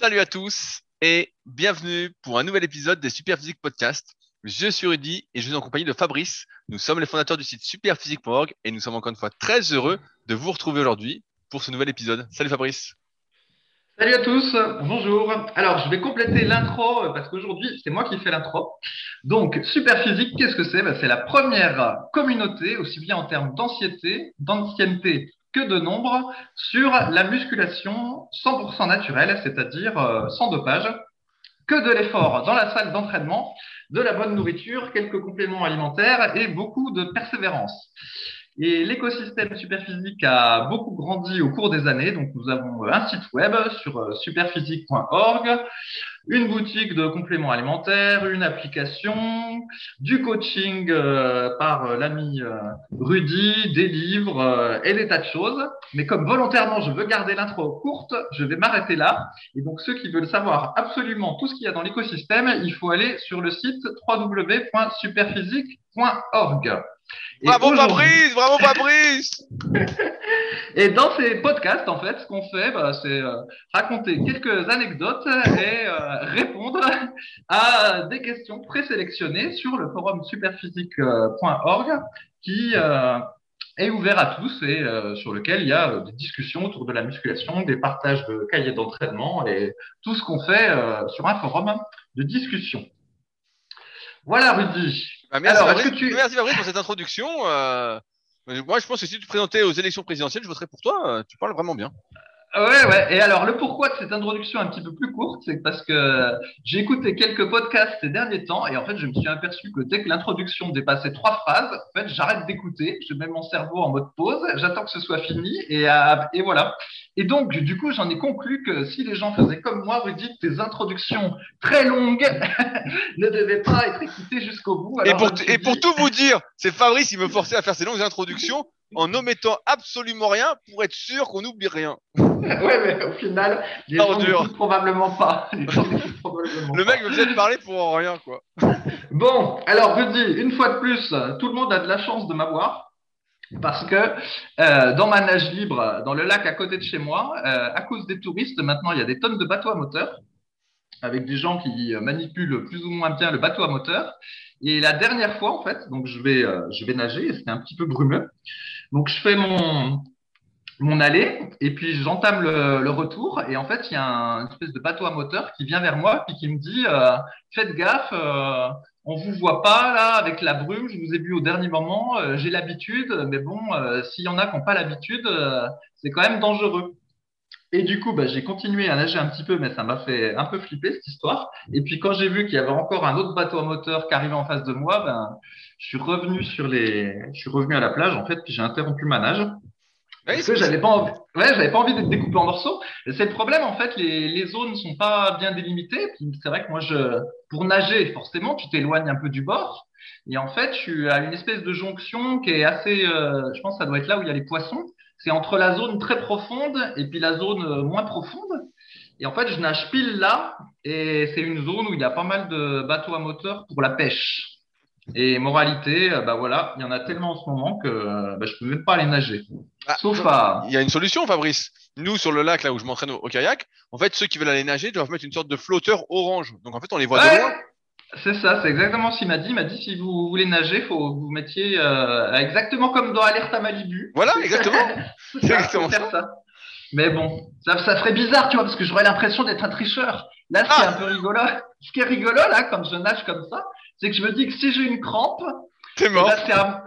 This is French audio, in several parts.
Salut à tous et bienvenue pour un nouvel épisode des Superphysique Podcast. Je suis Rudy et je suis en compagnie de Fabrice. Nous sommes les fondateurs du site superphysique.org et nous sommes encore une fois très heureux de vous retrouver aujourd'hui pour ce nouvel épisode. Salut Fabrice. Salut à tous, bonjour. Alors, je vais compléter l'intro euh, parce qu'aujourd'hui, c'est moi qui fais l'intro. Donc, Superphysique, qu'est-ce que c'est? Ben, C'est la première communauté, aussi bien en termes d'ancienneté, d'ancienneté que de nombre, sur la musculation 100% naturelle, c'est-à-dire euh, sans dopage, que de l'effort dans la salle d'entraînement, de la bonne nourriture, quelques compléments alimentaires et beaucoup de persévérance. Et l'écosystème Superphysique a beaucoup grandi au cours des années. Donc, nous avons euh, un site web sur euh, superphysique.org, une boutique de compléments alimentaires, une application, du coaching euh, par l'ami Rudy, des livres et des tas de choses. Mais comme volontairement, je veux garder l'intro courte, je vais m'arrêter là. Et donc, ceux qui veulent savoir absolument tout ce qu'il y a dans l'écosystème, il faut aller sur le site www.superphysique.org. Bravo Fabrice, bravo Fabrice. et dans ces podcasts, en fait, ce qu'on fait, bah, c'est euh, raconter quelques anecdotes et euh, répondre à des questions présélectionnées sur le forum superphysique.org qui euh, est ouvert à tous et sur lequel il y a des discussions autour de la musculation, des partages de cahiers d'entraînement et tout ce qu'on fait sur un forum de discussion. Voilà, Rudy. Bah, merci, Fabrice, pour cette introduction. Euh, moi, je pense que si tu te présentais aux élections présidentielles, je voterais pour toi. Euh, tu parles vraiment bien. Ouais, ouais. Et alors, le pourquoi de cette introduction un petit peu plus courte, c'est parce que j'ai écouté quelques podcasts ces derniers temps et en fait, je me suis aperçu que dès que l'introduction dépassait trois phrases, en fait, j'arrête d'écouter, je mets mon cerveau en mode pause, j'attends que ce soit fini et, euh, et voilà. Et donc, du coup, j'en ai conclu que si les gens faisaient comme moi, dites tes introductions très longues ne devaient pas être écoutées jusqu'au bout. et pour, et pour tout vous dire, c'est Fabrice, il me forçait à faire ces longues introductions en omettant absolument rien pour être sûr qu'on n'oublie rien. ouais, mais au final, les gens probablement pas. le mec me faisait parler pour rien, quoi. bon, alors Rudy, une fois de plus, tout le monde a de la chance de m'avoir. Parce que euh, dans ma nage libre, dans le lac à côté de chez moi, euh, à cause des touristes, maintenant il y a des tonnes de bateaux à moteur avec des gens qui manipulent plus ou moins bien le bateau à moteur. Et la dernière fois, en fait, donc je vais, euh, je vais nager, c'était un petit peu brumeux. Donc je fais mon, mon allée et puis j'entame le, retour et en fait il y a un, une espèce de bateau à moteur qui vient vers moi puis qui me dit euh, faites gaffe euh, on vous voit pas là avec la brume je vous ai vu au dernier moment euh, j'ai l'habitude mais bon euh, s'il y en a qui n'ont pas l'habitude c'est quand même dangereux et du coup, bah, j'ai continué à nager un petit peu, mais ça m'a fait un peu flipper cette histoire. Et puis quand j'ai vu qu'il y avait encore un autre bateau à moteur qui arrivait en face de moi, ben, je suis revenu sur les, je suis revenu à la plage en fait, puis j'ai interrompu ma nage. Parce que j'avais pas envie, ouais, j'avais pas envie d'être découpé en morceaux. C'est le problème en fait, les, les zones sont pas bien délimitées. C'est vrai que moi, je, pour nager, forcément, tu t'éloignes un peu du bord. Et en fait, tu as une espèce de jonction qui est assez, euh, je pense, que ça doit être là où il y a les poissons c'est entre la zone très profonde et puis la zone euh, moins profonde. Et en fait, je nage pile là, et c'est une zone où il y a pas mal de bateaux à moteur pour la pêche. Et moralité, euh, bah voilà, il y en a tellement en ce moment que euh, bah, je peux même pas aller nager. Ah, Sauf à. Il y a une solution, Fabrice. Nous, sur le lac là où je m'entraîne au, kayak, en fait, ceux qui veulent aller nager doivent mettre une sorte de flotteur orange. Donc en fait, on les voit de loin. C'est ça, c'est exactement ce qu'il m'a dit. Il m'a dit si vous voulez nager, faut que vous mettiez euh, exactement comme dans Alerte à Malibu. Voilà, exactement. c'est exactement ça. Mais bon, ça, ça ferait bizarre, tu vois, parce que j'aurais l'impression d'être un tricheur. Là, ce qui est ah. un peu rigolo, ce qui est rigolo là, quand je nage comme ça, c'est que je me dis que si j'ai une crampe, T'es mort.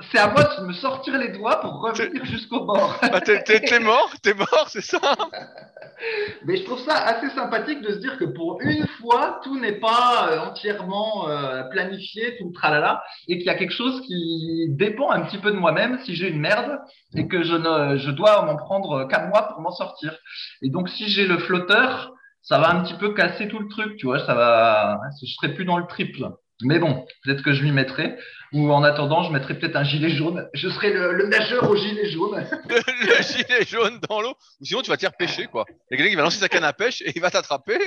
C'est à, moi de me sortir les doigts pour revenir jusqu'au bord. Ah, t'es mort, t'es mort, c'est ça. Mais je trouve ça assez sympathique de se dire que pour une fois, tout n'est pas euh, entièrement euh, planifié, tout le tralala, et qu'il y a quelque chose qui dépend un petit peu de moi-même si j'ai une merde et que je, ne, je dois m'en prendre qu'à moi pour m'en sortir. Et donc, si j'ai le flotteur, ça va un petit peu casser tout le truc, tu vois, ça va, je serai plus dans le triple. Mais bon, peut-être que je m'y mettrai. Ou en attendant, je mettrai peut-être un gilet jaune. Je serai le, nageur au gilet jaune. le, gilet jaune dans l'eau. Ou sinon, tu vas te faire pêcher, quoi. Il y a quelqu'un qui va lancer sa canne à pêche et il va t'attraper.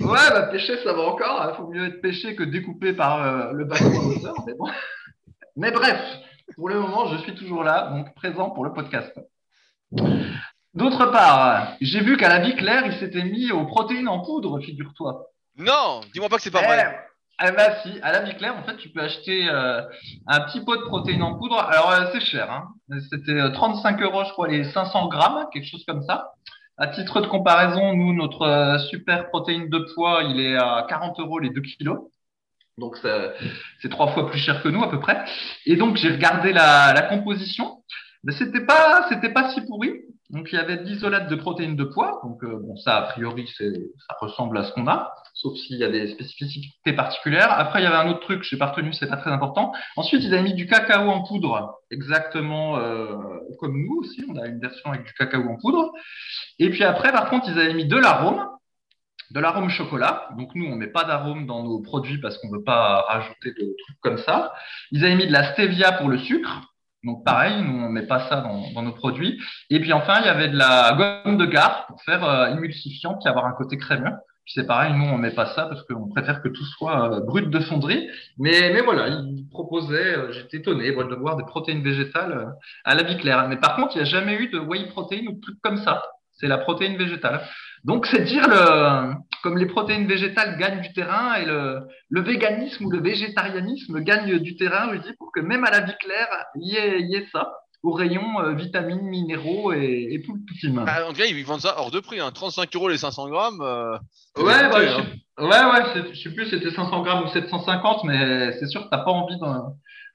Ouais, bah pêcher, ça va encore. Il hein. faut mieux être pêché que découpé par euh, le bateau à moteur. Mais, bon. mais bref, pour le moment, je suis toujours là, donc présent pour le podcast. D'autre part, j'ai vu qu'à la vie claire, il s'était mis aux protéines en poudre, figure-toi. Non, dis-moi pas que c'est pas Eh, vrai. Eh si, à la vie claire, en fait, tu peux acheter euh, un petit pot de protéines en poudre. Alors, euh, c'est cher, hein. C'était euh, 35 euros, je crois, les 500 grammes, quelque chose comme ça. À titre de comparaison, nous, notre euh, super protéine de poids, il est à 40 euros les 2 kilos. Donc, c'est trois fois plus cher que nous, à peu près. Et donc, j'ai regardé la, la composition. Mais c'était pas, c'était pas si pourri. Donc, il y avait de l'isolate de protéines de poids. Donc, euh, bon, ça, a priori, ça ressemble à ce qu'on a, sauf s'il y a des spécificités particulières. Après, il y avait un autre truc, je n'ai pas retenu, c'est pas très important. Ensuite, ils avaient mis du cacao en poudre, exactement euh, comme nous aussi. On a une version avec du cacao en poudre. Et puis après, par contre, ils avaient mis de l'arôme, de l'arôme chocolat. Donc, nous, on met pas d'arôme dans nos produits parce qu'on veut pas rajouter de trucs comme ça. Ils avaient mis de la stevia pour le sucre. Donc pareil, nous on met pas ça dans, dans nos produits. Et puis enfin, il y avait de la gomme de gare pour faire euh, émulsifiant puis avoir un côté crémeux. Puis c'est pareil, nous on met pas ça parce qu'on préfère que tout soit euh, brut de fonderie. Mais, mais voilà, ils proposaient, euh, j'étais étonné de voir des protéines végétales euh, à la vie claire. Mais par contre, il n'y a jamais eu de whey protéine ou de trucs comme ça. C'est la protéine végétale. Donc c'est dire le, comme les protéines végétales gagnent du terrain et le, le véganisme ou le végétarianisme gagne du terrain, je dis, pour que même à la vie claire, il y ait, il y ait ça, au rayon euh, vitamines, minéraux et, et tout le petit main. Ah, en tout cas, ils vendent ça hors de prix, hein. 35 euros les 500 grammes. euh, Ouais, hein. je, sais- ouais, ouais, je sais plus, c'était 500 grammes ou 750, mais c'est sûr que t'as pas envie d'en,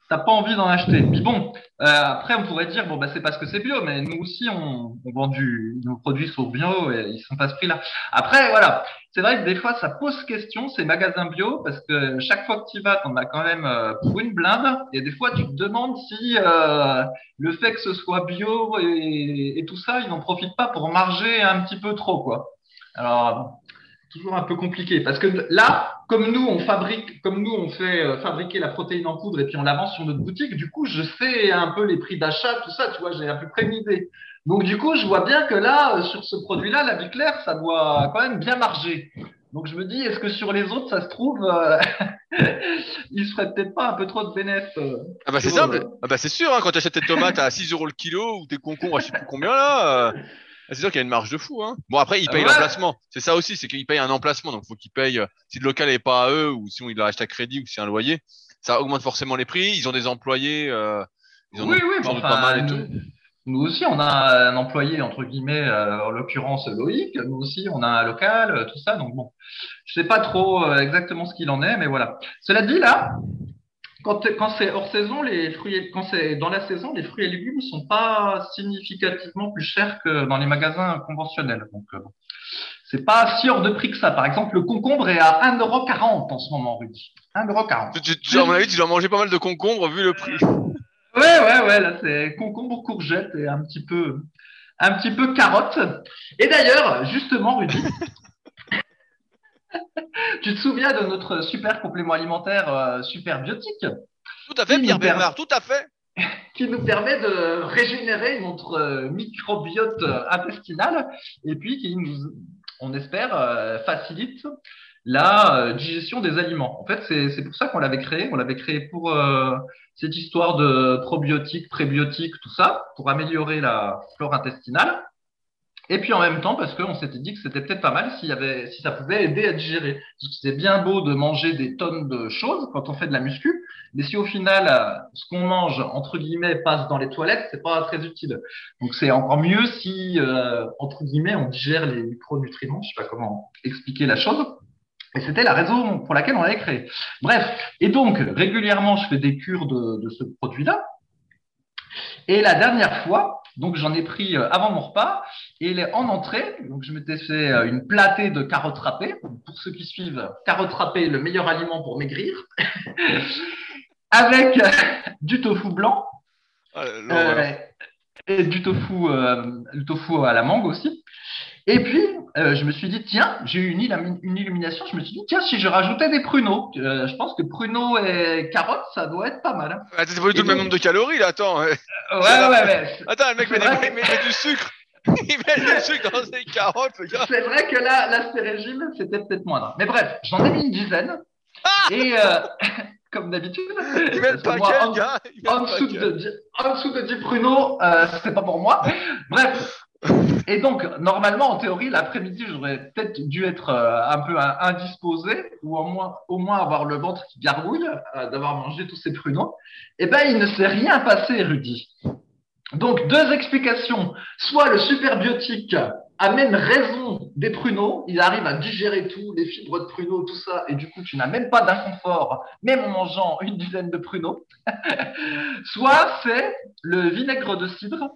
t'as pas envie d'en acheter. Puis bon, euh, après, on pourrait dire, bon, bah, c'est parce que c'est bio, mais nous aussi, on, on vend du, nos produits sont bio et ils sont pas à ce prix-là. Après, voilà. C'est vrai que des fois, ça pose question, ces magasins bio, parce que chaque fois que tu vas, t'en as quand même euh, pour une blinde. Et des fois, tu te demandes si euh, le fait que ce soit bio et, et tout ça, ils n'en profitent pas pour marger un petit peu trop, quoi. Alors, toujours un peu compliqué parce que là, comme nous on fabrique, comme nous on fait euh, fabriquer la protéine en poudre et puis on la vend sur notre boutique, du coup je sais un peu les prix d'achat, tout ça, tu vois, j'ai à peu près une idée. Donc du coup, je vois bien que là, euh, sur ce produit-là, la vie claire, ça doit quand même bien marger. Donc je me dis, est-ce que sur les autres, ça se trouve, euh, il se ferait peut-être pas un peu trop de bénéfices euh, Ah bah c'est simple. euh, Ah bah c'est sûr, hein, quand tu achètes tes tomates à 6 euros le kilo ou tes concombres à je sais plus combien là, c'est sûr qu'il y a une marge de fou. Hein. Bon après ils payent Ouais. l'emplacement. C'est ça aussi, c'est qu'ils payent un emplacement, donc faut qu'ils payent. euh, si le local n'est pas à eux ou sinon ils l'achètent à crédit ou si c'est un loyer, ça augmente forcément les prix. Ils ont des employés, euh, ils Oui, oui, bon, enfin, pas mal et nous, tout. nous aussi, on a un employé, entre guillemets, euh, en l'occurrence Loïc. Nous aussi, on a un local, tout ça. Donc bon, je sais pas trop euh, exactement ce qu'il en est, mais voilà. Cela dit, là, quand, quand c'est hors saison, les fruits, et- quand c'est dans la saison, les fruits et légumes sont pas significativement plus chers que dans les magasins conventionnels. Donc, euh, c'est pas si hors de prix que ça. Par exemple, le concombre est à 1,40€ en ce moment, Rudy. 1,40€. Tu, tu- tu- à mon avis, tu dois manger pas mal de concombres vu le prix. Ouais, ouais, ouais, là, c'est concombre, courgette et un petit peu, un petit peu carotte. Et d'ailleurs, justement, Rudy, tu te souviens de notre super complément alimentaire euh, super biotique Tout à fait, Pierre Bernard, tout à fait. qui nous permet de régénérer notre euh, microbiote euh, intestinal et puis qui nous, on espère, euh, facilite la euh, digestion des aliments. En fait, c'est c'est pour ça qu'on l'avait créé. On l'avait créé pour euh, cette histoire de probiotiques, prébiotiques, tout ça, pour améliorer la flore intestinale. Et puis en même temps, parce qu'on s'était dit que c'était peut-être pas mal y avait, si ça pouvait aider à digérer. C'est bien beau de manger des tonnes de choses quand on fait de la muscu, mais si au final, euh, ce qu'on mange, entre guillemets, passe dans les toilettes, c'est pas très utile. Donc c'est encore mieux si, euh, entre guillemets, on digère les micronutriments. Je sais pas comment expliquer la chose. Et c'était la raison pour laquelle on l'avait créé. Bref, et donc régulièrement, je fais des cures de, de ce produit-là. Et la dernière fois, donc j'en ai pris euh, avant mon repas, et en entrée, donc je m'étais fait euh, une platée de carottes râpées. Pour ceux qui suivent, carottes râpées, le meilleur aliment pour maigrir, avec euh, du tofu blanc Ah, euh, et du tofu, euh, du tofu à la mangue aussi. Et puis, euh, je me suis dit, tiens, j'ai eu une, illumi- une illumination. Je me suis dit, tiens, si je rajoutais des pruneaux, euh, je pense que pruneaux et carottes, ça doit être pas mal. hein. C'est pas du tout le même nombre de calories là, attends. ouais. Ouais, ouais, ouais. Attends, le mec met, des- met- met du sucre. Il met du sucre dans ses carottes, le gars. C'est vrai que là, l'aspect régime, c'était peut-être moindre. Mais bref, j'en ai mis une dizaine. Et euh, comme d'habitude, Il met le parce que moi, paquet, en- gars. Dessous, de, dix- en dessous de 10 pruneaux, c'est pas pour moi. Bref. Et donc, normalement, en théorie, l'après-midi, j'aurais peut-être dû être euh, un peu indisposé ou au moins, avoir le ventre qui gargouille euh, d'avoir mangé tous ces pruneaux. Eh ben, il ne s'est rien passé, Rudy. Donc, deux explications. Soit le superbiotique amène raison des pruneaux, il arrive à digérer tout, les fibres de pruneaux, tout ça, et du coup, tu n'as même pas d'inconfort, même en mangeant une dizaine de pruneaux. Soit c'est le vinaigre de cidre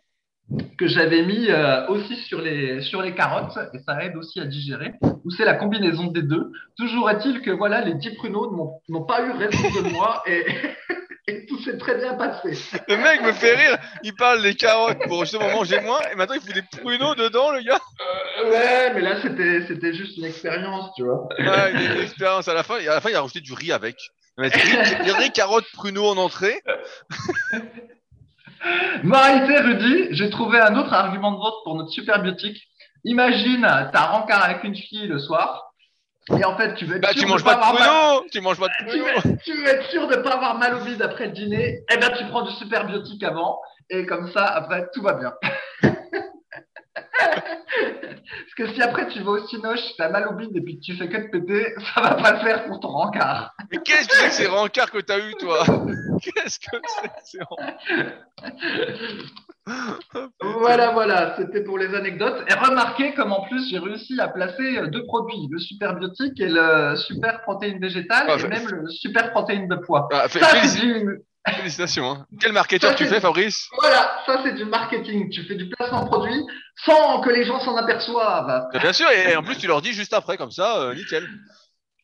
que j'avais mis euh, aussi sur les, sur les carottes, et ça aide aussi à digérer, ou c'est la combinaison des deux. Toujours est-il que voilà, les dix pruneaux n'ont pas eu raison de moi, et, et tout s'est très bien passé. Le mec me fait rire, il parle des carottes pour justement manger moins, et maintenant il fout des pruneaux dedans, le gars. Euh, ouais, mais là c'était c'était juste une expérience, tu vois. Ouais, une expérience à la fin, à la fin il a rajouté du riz avec. Il va mettre riz, riz, carottes, pruneaux en entrée. Moralité, Rudy, j'ai trouvé un autre argument de vote pour notre superbiotique. Imagine, t'as rencard avec une fille le soir, et en fait, tu veux être Bah, sûr tu de manges pas pas de mal- Tu manges pas de tu pruneaux veux, tu veux être sûr de ne pas avoir mal au bide après le dîner, eh ben tu prends du superbiotique avant, et comme ça, après, tout va bien. Parce que si après tu vas au cinoche, tu as mal au bide et puis que tu fais que de péter, ça va pas le faire pour ton rencard. Mais qu'est-ce que c'est que ces rencarts que t'as eu, toi? Qu'est-ce que c'est Voilà, voilà, c'était pour les anecdotes. Et remarquez comme en plus j'ai réussi à placer euh, deux produits, le superbiotique et le super protéine végétale, Ah, et même le super protéine de poids. Ah, Ça, c'est du... Félicitations. Hein. Quel marketeur Ça, tu fais, Fabrice? Voilà, ça c'est du marketing. Tu fais du placement produit sans que les gens s'en aperçoivent. Bien sûr, et en plus tu leur dis juste après, comme ça, euh, nickel.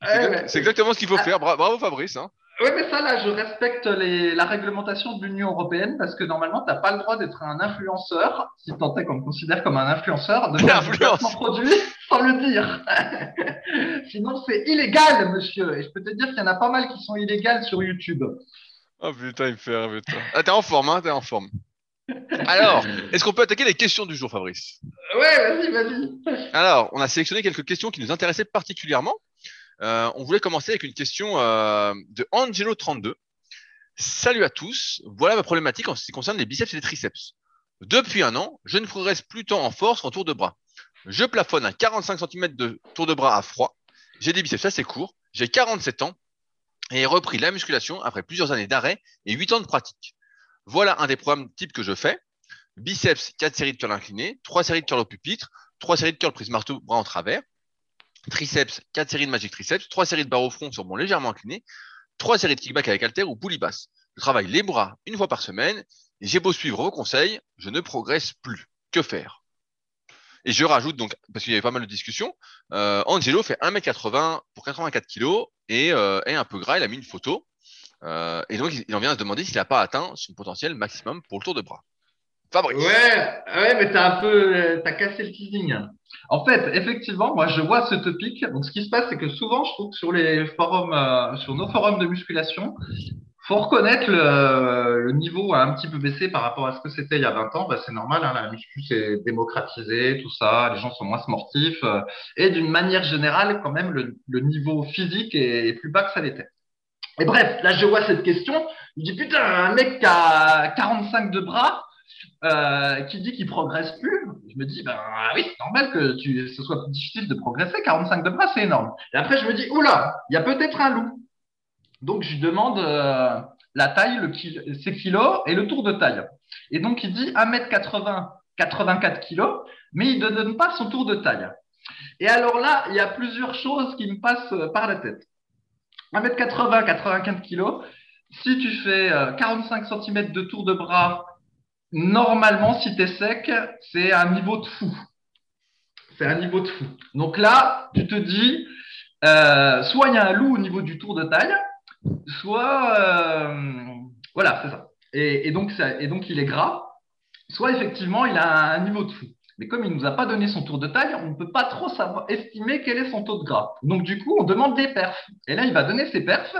C'est Ouais, exact- ouais. C'est exactement ce qu'il faut faire. Bra- Bravo, Fabrice. Hein. Oui, mais ça, là, je respecte les, la réglementation de l'Union européenne parce que normalement, tu n'as pas le droit d'être un influenceur, si tant est qu'on te considère comme un influenceur, de faire du placement produit sans le dire. Sinon, c'est illégal, monsieur. Et je peux te dire qu'il y en a pas mal qui sont illégales sur YouTube. Oh putain, il me fait rêver, toi. Ah, t'es en forme, hein, t'es en forme. Alors, est-ce qu'on peut attaquer les questions du jour, Fabrice? Ouais, vas-y, vas-y. Alors, on a sélectionné quelques questions qui nous intéressaient particulièrement. Euh, on voulait commencer avec une question euh, de Angelo32. Salut à tous. Voilà ma problématique en ce qui concerne les biceps et les triceps. Depuis un an, je ne progresse plus tant en force qu'en tour de bras. Je plafonne à 45 cm de tour de bras à froid. J'ai des biceps assez courts. J'ai 47 ans et repris la musculation après plusieurs années d'arrêt et 8 ans de pratique. Voilà un des programmes types que je fais. Biceps, 4 séries de curl incliné, 3 séries de curl au pupitre, 3 séries de curl prise marteau bras en travers, triceps, 4 séries de magic triceps, 3 séries de barre au front sur bon légèrement incliné, 3 séries de kickback avec halter ou poulie basse. Je travaille les bras une fois par semaine et j'ai beau suivre vos conseils, je ne progresse plus. Que faire? Et je rajoute donc, parce qu'il y avait pas mal de discussions, euh, Angelo fait 1m80 pour 84 kg et euh, est un peu gras, il a mis une photo. Euh, et donc il en vient à se demander s'il n'a pas atteint son potentiel maximum pour le tour de bras. Fabrice. Ouais, ouais, mais t'as un peu, t'as cassé le teasing. En fait, effectivement, moi, je vois ce topic. Donc, ce qui se passe, c'est que souvent, je trouve que sur les forums, sur nos forums de musculation, faut reconnaître le, le niveau a un petit peu baissé par rapport à ce que c'était il y a 20 ans. Bah, c'est normal, hein, la muscu s'est démocratisée, tout ça. Les gens sont moins sportifs. euh, et d'une manière générale, quand même, le, le niveau physique est, plus bas que ça l'était. Et bref, là, je vois cette question. Je dis, putain, un mec qui a 45 de bras, euh, qui dit qu'il progresse plus, je me dis, ben oui, c'est normal que tu, ce soit plus difficile de progresser. 45 de bras, c'est énorme. Et après, je me dis, oula, il y a peut-être un loup. Donc, je lui demande euh, la taille, le kilo, ses kilos et le tour de taille. Et donc, il dit 1m80, 84 kilos, mais il ne donne pas son tour de taille. Et alors là, il y a plusieurs choses qui me passent euh, par la tête. 1m80, 84 kilos, si tu fais euh, 45 cm de tour de bras normalement, si tu es sec, c'est un niveau de fou. C'est un niveau de fou. Donc là, tu te dis, euh, soit il y a un loup au niveau du tour de taille, soit... euh, voilà, c'est ça. Et, et, donc, ça. et donc, il est gras, soit effectivement, il a un niveau de fou. Mais comme il ne nous a pas donné son tour de taille, on ne peut pas trop savoir, estimer quel est son taux de gras. Donc, du coup, on demande des perfs. Et là, il va donner ses perfs.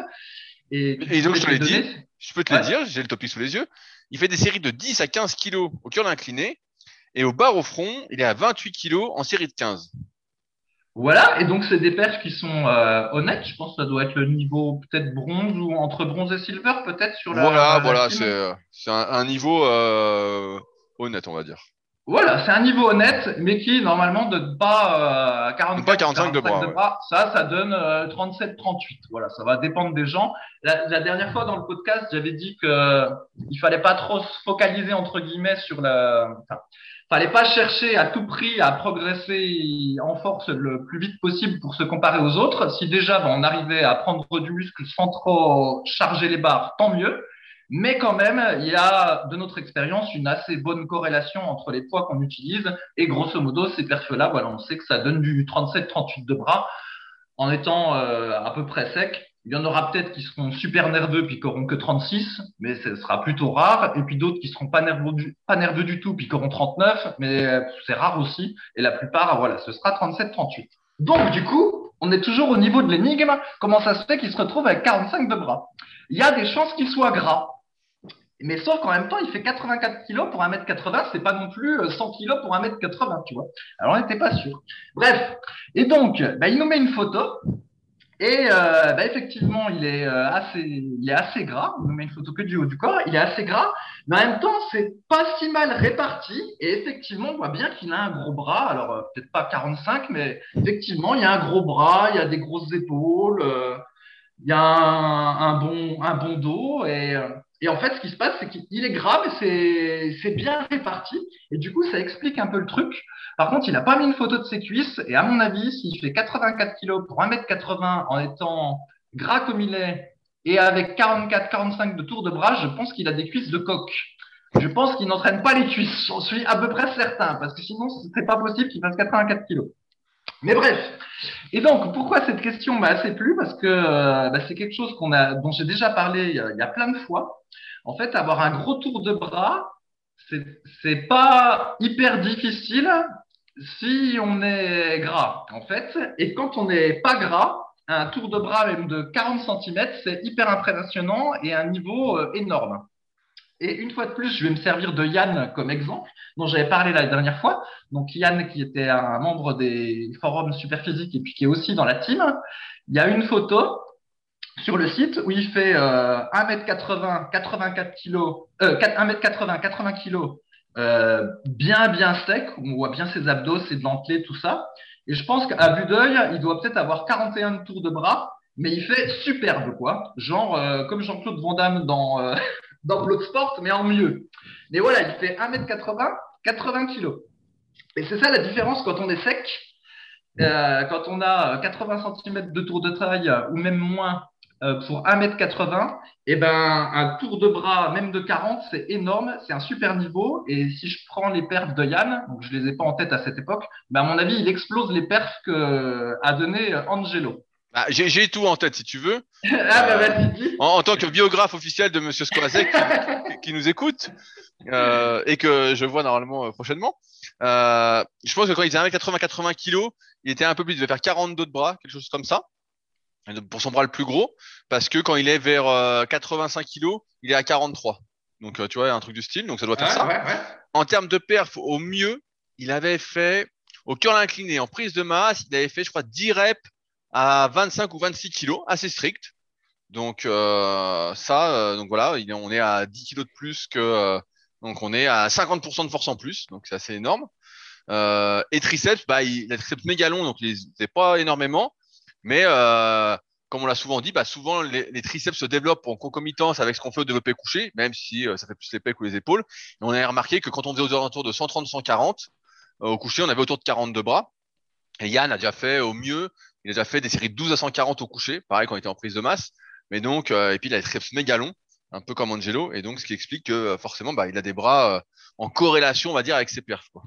Et, Et donc, je te l'ai donner... dit, je peux te Ouais. le dire, j'ai le topic sous les yeux. Il fait des séries de 10 à 15 kilos au curl incliné. Et au bar au front, il est à 28 kilos en série de 15. Voilà, et donc c'est des perfs qui sont euh, honnêtes. Je pense que ça doit être le niveau peut-être bronze ou entre bronze et silver, peut-être sur la. Voilà, la voilà, c'est c'est un, un niveau euh, honnête, on va dire. Voilà, c'est un niveau honnête, mais qui normalement ne donne pas euh, 44, Pas 45 de bras, Ça, ça donne 37-38. Voilà, ça va dépendre des gens. La, la dernière fois dans le podcast, j'avais dit que il fallait pas trop se focaliser entre guillemets sur la. Enfin, fallait pas chercher à tout prix à progresser en force le plus vite possible pour se comparer aux autres. Si déjà ben, on arrivait à prendre du muscle sans trop charger les barres, tant mieux. Mais quand même, il y a, de notre expérience, une assez bonne corrélation entre les poids qu'on utilise et grosso modo, ces perfs-là, on sait que ça donne du 37-38 de bras en étant euh, à peu près sec. Il y en aura peut-être qui seront super nerveux puis qui auront que 36, mais ce sera plutôt rare. Et puis d'autres qui seront pas nerveux du, tout puis qui auront 39, mais euh, c'est rare aussi. Et la plupart, voilà, ce sera 37-38. Donc du coup, on est toujours au niveau de l'énigme. Comment ça se fait qu'il se retrouve avec 45 de bras Il y a des chances qu'il soit gras. Mais sauf qu'en même temps, il fait 84 kilos pour 1m80, c'est pas non plus 100 kilos pour 1m80, tu vois. Alors on n'était pas sûr. Bref. Et donc, bah, il nous met une photo. Et euh, bah, effectivement, il est, euh, assez, il est assez gras. Il nous met une photo que du haut du corps. Il est assez gras, mais en même temps, c'est pas si mal réparti. Et effectivement, on voit bien qu'il a un gros bras. Alors, euh, peut-être pas 45, mais effectivement, il y a un gros bras, il y a des grosses épaules, euh, il y a un, un, bon, un bon dos. Et, euh, et en fait, ce qui se passe, c'est qu'il est mais c'est bien réparti. Et du coup, ça explique un peu le truc. Par contre, il n'a pas mis une photo de ses cuisses. Et à mon avis, s'il fait 84 kg pour 1m80 en étant gras comme il est et avec 44-45 de tour de bras, je pense qu'il a des cuisses de coq. Je pense qu'il n'entraîne pas les cuisses. J'en suis à peu près certain. Parce que sinon, c'est pas possible qu'il fasse 84 kg. Mais bref. Et donc, pourquoi cette question m'a assez plu? Parce que euh, bah, c'est quelque chose qu'on a, dont j'ai déjà parlé il y, a, plein de fois. En fait, avoir un gros tour de bras, c'est pas hyper difficile si on est gras, en fait. Et quand on n'est pas gras, un tour de bras même de 40 cm, c'est hyper impressionnant et un niveau euh, énorme. Et une fois de plus, je vais me servir de Yann comme exemple, dont j'avais parlé la dernière fois. Donc Yann, qui était un membre des forums Superphysique et puis qui est aussi dans la team. Il y a une photo sur le site où il fait euh, 1m80, 84 kg, euh, 1m80, 80 kg, euh, bien bien sec. On voit bien ses abdos, ses dentelés, tout ça. Et je pense qu'à vue d'œil, il doit peut-être avoir 41 tours de bras, mais il fait superbe, quoi. Genre euh, comme Jean-Claude Van Damme dans euh, dans Bloodsport, mais en mieux. Mais voilà, il fait 1m80, 80 kg. Et c'est ça la différence quand on est sec, euh, quand on a 80 cm de tour de taille ou même moins euh, pour 1m80, et ben un tour de bras même de 40, c'est énorme, c'est un super niveau. Et si je prends les perfs de Yann, donc je les ai pas en tête à cette époque, ben à mon avis, il explose les perfs que a donné Angelo. Ah, J'ai tout en tête si tu veux. ah, bah, vas-y, en, en, tant que biographe officiel de Monsieur Skorazek qui, qui, nous écoute euh, et que je vois normalement euh, prochainement, euh, je pense que quand il faisait 1m80-80 kg, il était un peu plus, il devait faire 42 de bras, quelque chose comme ça, pour son bras le plus gros, parce que quand il est vers euh, 85 kg, il est à 43. Donc euh, tu vois, un truc du style, donc ça doit faire ouais, ça. Ouais, ouais. En termes de perf, au mieux, il avait fait au curl incliné, en prise de masse, il avait fait, je crois, 10 reps à 25 ou 26 kilos, assez strict. Donc euh, ça, euh, donc voilà, il, on est à 10 kilos de plus que, euh, donc on est à 50% de force en plus, donc c'est assez énorme. Euh, et triceps, bah, il, triceps mégalon, donc il n'est pas énormément, mais euh, comme on l'a souvent dit, bah, souvent les, les, triceps se développent en concomitance avec ce qu'on fait au développé couché, même si ça fait plus les pecs ou les épaules. Et on a remarqué que quand on faisait aux alentours de 130-140, au couché, on avait autour de 42 bras. Et Yann a déjà fait au mieux il a déjà fait des séries de 12 à 140 au coucher, pareil quand il était en prise de masse. Mais donc, euh, et puis il a des triceps méga longs, un peu comme Angelo. Et donc, ce qui explique que forcément, bah, il a des bras euh, en corrélation, on va dire, avec ses perfs. Quoi.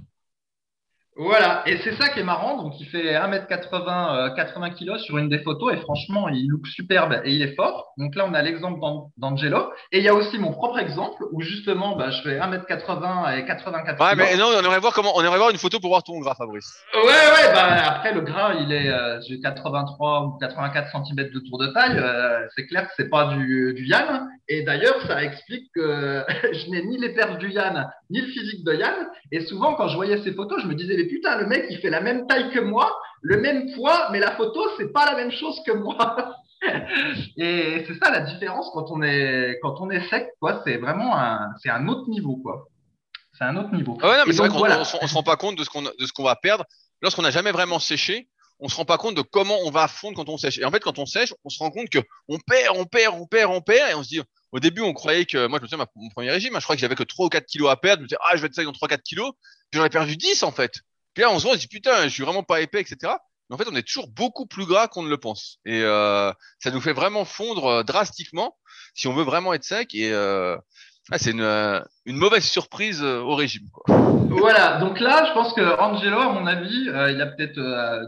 Voilà, et c'est ça qui est marrant. Donc, il fait 1m80, euh, 80 kg sur une des photos, et franchement, il look superbe et il est fort. Donc là, on a l'exemple d'Angelo. Et il y a aussi mon propre exemple où justement, bah, je fais 1m80 et 84 kg. Ouais, mais non, on aimerait voir comment, on aimerait voir une photo pour voir ton gras, Fabrice. Ouais, ouais, bah, après, le gras, il est, euh, j'ai 83 ou 84 cm de tour de taille. Euh, c'est clair que c'est pas du, du Yann. Et d'ailleurs, ça explique que je n'ai ni les perfs du Yann, ni le physique de Yann. Et souvent, quand je voyais ces photos, je me disais, mais putain, le mec, il fait la même taille que moi, le même poids, mais la photo, c'est pas la même chose que moi. et c'est ça la différence quand on est, quand on est sec, quoi. C'est vraiment un, c'est un autre niveau, quoi. C'est un autre niveau. Ah ouais, non, mais c'est vrai qu'on ne se rend pas compte de ce qu'on va perdre lorsqu'on n'a jamais vraiment séché on se rend pas compte de comment on va fondre quand on sèche. Et en fait, quand on sèche, on se rend compte que on perd, on perd, on perd, on perd, et on se dit, au début, on croyait que, moi, je me souviens, mon premier régime, hein, je crois que j'avais que 3 ou 4 kilos à perdre. Je me disais, ah, je vais être sec dans 3, 4 kilos. Puis j'en ai perdu 10, en fait. Puis là, on se voit, on se dit, putain, je suis vraiment pas épais, etc. Mais en fait, on est toujours beaucoup plus gras qu'on ne le pense. Et euh, ça nous fait vraiment fondre euh, drastiquement si on veut vraiment être sec. Et euh, ah, c'est une, euh, une, mauvaise surprise euh, au régime. Quoi. Voilà, donc là, je pense que Angelo, à mon avis, euh, il a peut-être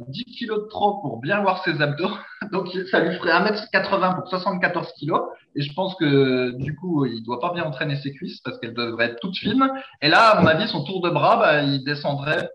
10 kilos de trop pour bien voir ses abdos. Donc ça lui ferait 1m80 pour 74 kilos. Et je pense que du coup, il doit pas bien entraîner ses cuisses parce qu'elles devraient être toutes fines. Et là, à mon avis, son tour de bras, bah, il descendrait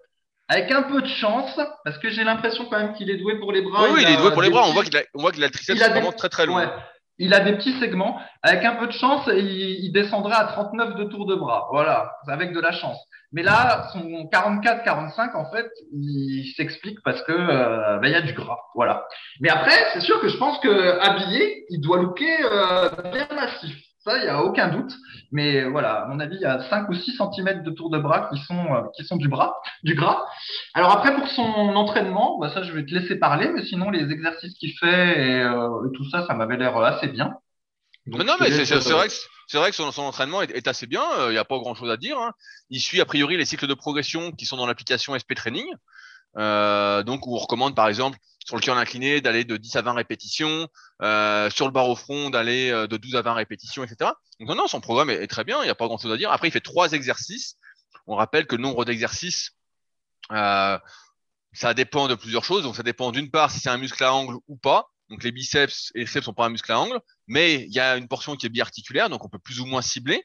avec un peu de chance, parce que j'ai l'impression quand même qu'il est doué pour les bras. Oui, il, est doué pour les bras. On voit qu'il a, on voit qu'il a le triceps vraiment très très loin. Il a des petits segments. Avec un peu de chance, il, descendrait à 39 de tours de bras. Voilà, avec de la chance. Mais là, son 44-45, en fait, il s'explique parce que euh, ben, il y a du gras. Voilà. Mais après, c'est sûr que je pense que habillé, il doit looker euh, bien massif. Ça, il n'y a aucun doute. Mais voilà, à mon avis, il y a 5 ou 6 cm de tour de bras qui sont, euh, qui sont du, bras, du gras. Alors après, pour son entraînement, bah ça, je vais te laisser parler. Mais sinon, les exercices qu'il fait et, euh, tout ça, ça m'avait l'air assez bien. non, mais c'est vrai que son, entraînement est, assez bien. Il n'y a pas grand chose à dire. Hein. Il suit a priori les cycles de progression qui sont dans l'application SP Training. Euh, donc, on recommande par exemple sur le curl incliné d'aller de 10 à 20 répétitions, euh, sur le bar au front d'aller euh, de 12 à 20 répétitions, etc. Donc non, non, son programme est, très bien, il n'y a pas grand-chose à dire. Après, il fait trois exercices. On rappelle que le nombre d'exercices, euh, ça dépend de plusieurs choses. Donc ça dépend d'une part si c'est un muscle à angle ou pas. Donc les biceps et les triceps sont pas un muscle à angle, mais il y a une portion qui est biarticulaire, donc on peut plus ou moins cibler.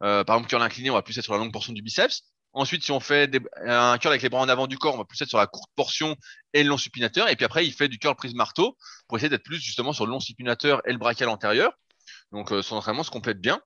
par exemple, curl incliné, on va plus être sur la longue portion du biceps. Ensuite, si on fait un curl avec les bras en avant du corps, on va plus être sur la courte portion et le long supinateur. Et puis après, il fait du curl prise marteau pour essayer d'être plus justement sur le long supinateur et le brachial antérieur. Donc, euh, son entraînement se complète bien.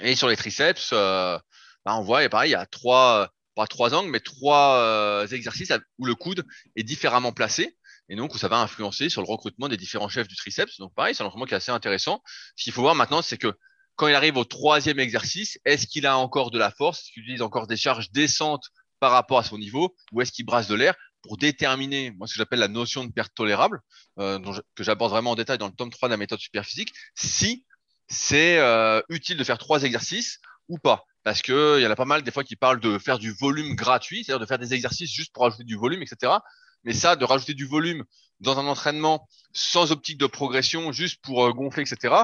Et sur les triceps, euh, bah, on voit, et pareil, il y a trois, pas trois angles, mais trois euh, exercices où le coude est différemment placé. Et donc, ça va influencer sur le recrutement des différents chefs du triceps. Donc, pareil, c'est un entraînement qui est assez intéressant. Ce qu'il faut voir maintenant, c'est que quand il arrive au troisième exercice, est-ce qu'il a encore de la force Est-ce qu'il utilise encore des charges descentes par rapport à son niveau Ou est-ce qu'il brasse de l'air pour déterminer, moi, ce que j'appelle la notion de perte tolérable, euh, que j'aborde vraiment en détail dans le tome 3 de la méthode superphysique, si c'est euh, utile de faire trois exercices ou pas? Parce qu'il y en a pas mal des fois qui parlent de faire du volume gratuit, c'est-à-dire de faire des exercices juste pour ajouter du volume, etc. Mais ça, de rajouter du volume dans un entraînement sans optique de progression, juste pour euh, gonfler, etc.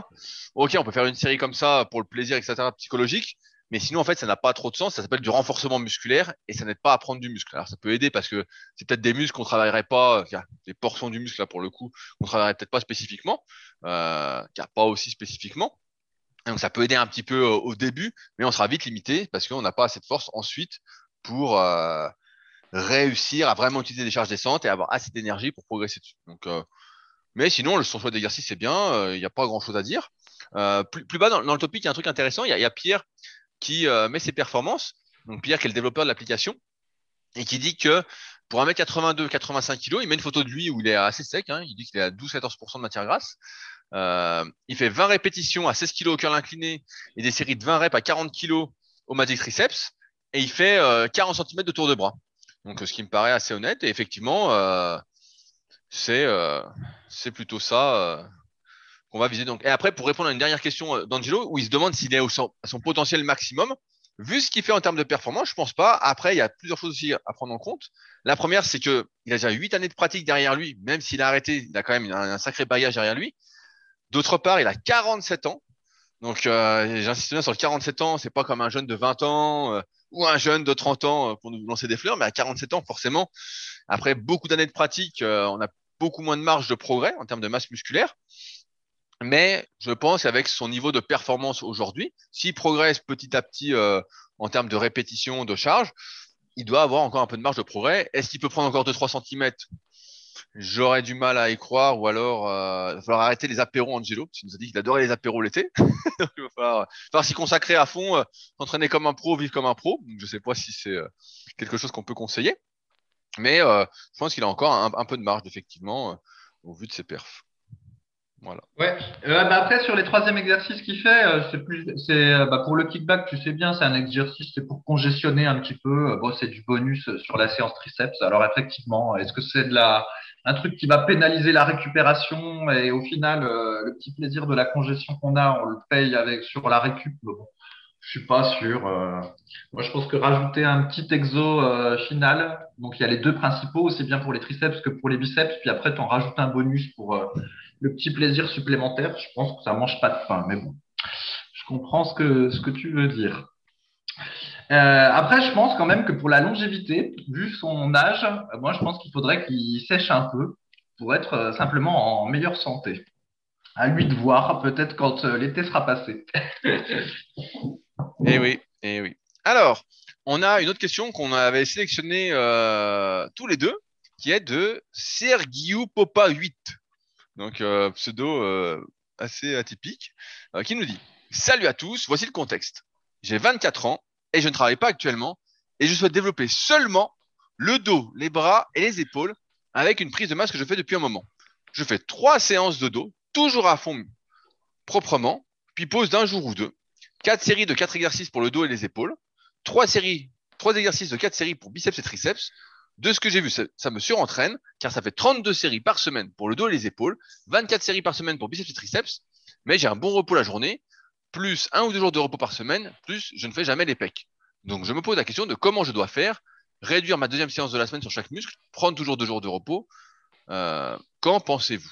Ok, on peut faire une série comme ça pour le plaisir, etc. psychologique. Mais sinon, en fait, ça n'a pas trop de sens. Ça s'appelle du renforcement musculaire et ça n'aide pas à prendre du muscle. Alors, ça peut aider parce que c'est peut-être des muscles qu'on travaillerait pas, euh, des portions du muscle là pour le coup, qu'on travaillerait peut-être pas spécifiquement, euh, a pas aussi spécifiquement. Donc, ça peut aider un petit peu euh, au début, mais on sera vite limité parce qu'on n'a pas assez de force ensuite pour euh, réussir à vraiment utiliser des charges descentes et avoir assez d'énergie pour progresser dessus. Donc, euh, mais sinon, son choix d'exercice c'est bien, euh, il n'y a pas grand chose à dire. Euh, plus, plus, bas dans, le topic, il y a un truc intéressant. Il y a, Pierre qui met ses performances. Donc Pierre qui est le développeur de l'application et qui dit que pour 1m82, 85 kg, il met une photo de lui où il est assez sec. Hein, il dit qu'il est à 12-14% de matière grasse. il fait 20 répétitions à 16 kg au curl incliné et des séries de 20 reps à 40 kg au magic triceps. Et il fait 40 cm de tour de bras. Donc, ce qui me paraît assez honnête. Et effectivement, euh, c'est euh, plutôt ça euh, qu'on va viser. Donc, et après, pour répondre à une dernière question d'Angelo, où il se demande s'il est au son, à son potentiel maximum, vu ce qu'il fait en termes de performance, je pense pas. Après, il y a plusieurs choses aussi à prendre en compte. La première, c'est que il a déjà huit années de pratique derrière lui, même s'il a arrêté, il a quand même un, sacré bagage derrière lui. D'autre part, il a 47 ans. Donc, euh, j'insiste bien sur le 47 ans, c'est pas comme un jeune de 20 ans ou un jeune de 30 ans euh, pour nous lancer des fleurs, mais à 47 ans, forcément, après beaucoup d'années de pratique, euh, on a beaucoup moins de marge de progrès en termes de masse musculaire. Mais je pense qu'avec son niveau de performance aujourd'hui, s'il progresse petit à petit euh, en termes de répétition, de charge, il doit avoir encore un peu de marge de progrès. Est-ce qu'il peut prendre encore 2-3 cm J'aurais du mal à y croire, ou alors euh, il va falloir arrêter les apéros Angelo, parce qu'il nous a dit qu'il adorait les apéros l'été. Donc il va falloir, s'y consacrer à fond, euh, s'entraîner comme un pro, vivre comme un pro. Donc, je sais pas si c'est euh, quelque chose qu'on peut conseiller, mais euh, je pense qu'il a encore un, peu de marge effectivement au vu de ses perfs. Voilà. Ouais. Euh, bah après, sur les troisième exercices qu'il fait, euh, c'est plus, c'est euh, bah, pour le kickback, tu sais bien, c'est un exercice, c'est pour congestionner un petit peu. Euh, Bon, c'est du bonus euh, sur la séance triceps. Alors effectivement, est-ce que c'est de la, un truc qui va pénaliser la récupération et au final, euh, le petit plaisir de la congestion qu'on a, on le paye avec sur la récup. Bon, je suis pas sûr. euh. Moi, je pense que rajouter un petit exo euh, final, donc il y a les deux principaux, c'est bien pour les triceps que pour les biceps, puis après, tu en rajoutes un bonus pour euh, le petit plaisir supplémentaire. Je pense que ça mange pas de faim, mais bon, je comprends ce que, ce que tu veux dire. Euh, après, je pense quand même que pour la longévité, vu son âge, euh, moi, je pense qu'il faudrait qu'il sèche un peu pour être euh, simplement en meilleure santé. À lui de voir, peut-être quand l'été sera passé. Eh oui, eh oui. Alors, on a une autre question qu'on avait sélectionnée tous les deux, qui est de Sergiu Popa 8. Donc, pseudo assez atypique, qui nous dit Salut à tous, voici le contexte. J'ai 24 ans et je ne travaille pas actuellement et je souhaite développer seulement le dos, les bras et les épaules avec une prise de masse que je fais depuis un moment. Je fais trois séances de dos, toujours à fond proprement, puis pause d'un jour ou deux. Quatre séries de quatre exercices pour le dos et les épaules. Trois séries, trois exercices de quatre séries pour biceps et triceps. De ce que j'ai vu, ça, ça me surentraîne, car ça fait 32 séries par semaine pour le dos et les épaules, 24 séries par semaine pour biceps et triceps, mais j'ai un bon repos la journée, plus un ou deux jours de repos par semaine, plus je ne fais jamais les pecs. Donc je me pose la question de comment je dois faire, réduire ma deuxième séance de la semaine sur chaque muscle, prendre toujours deux jours de repos. Euh, Qu'en pensez-vous?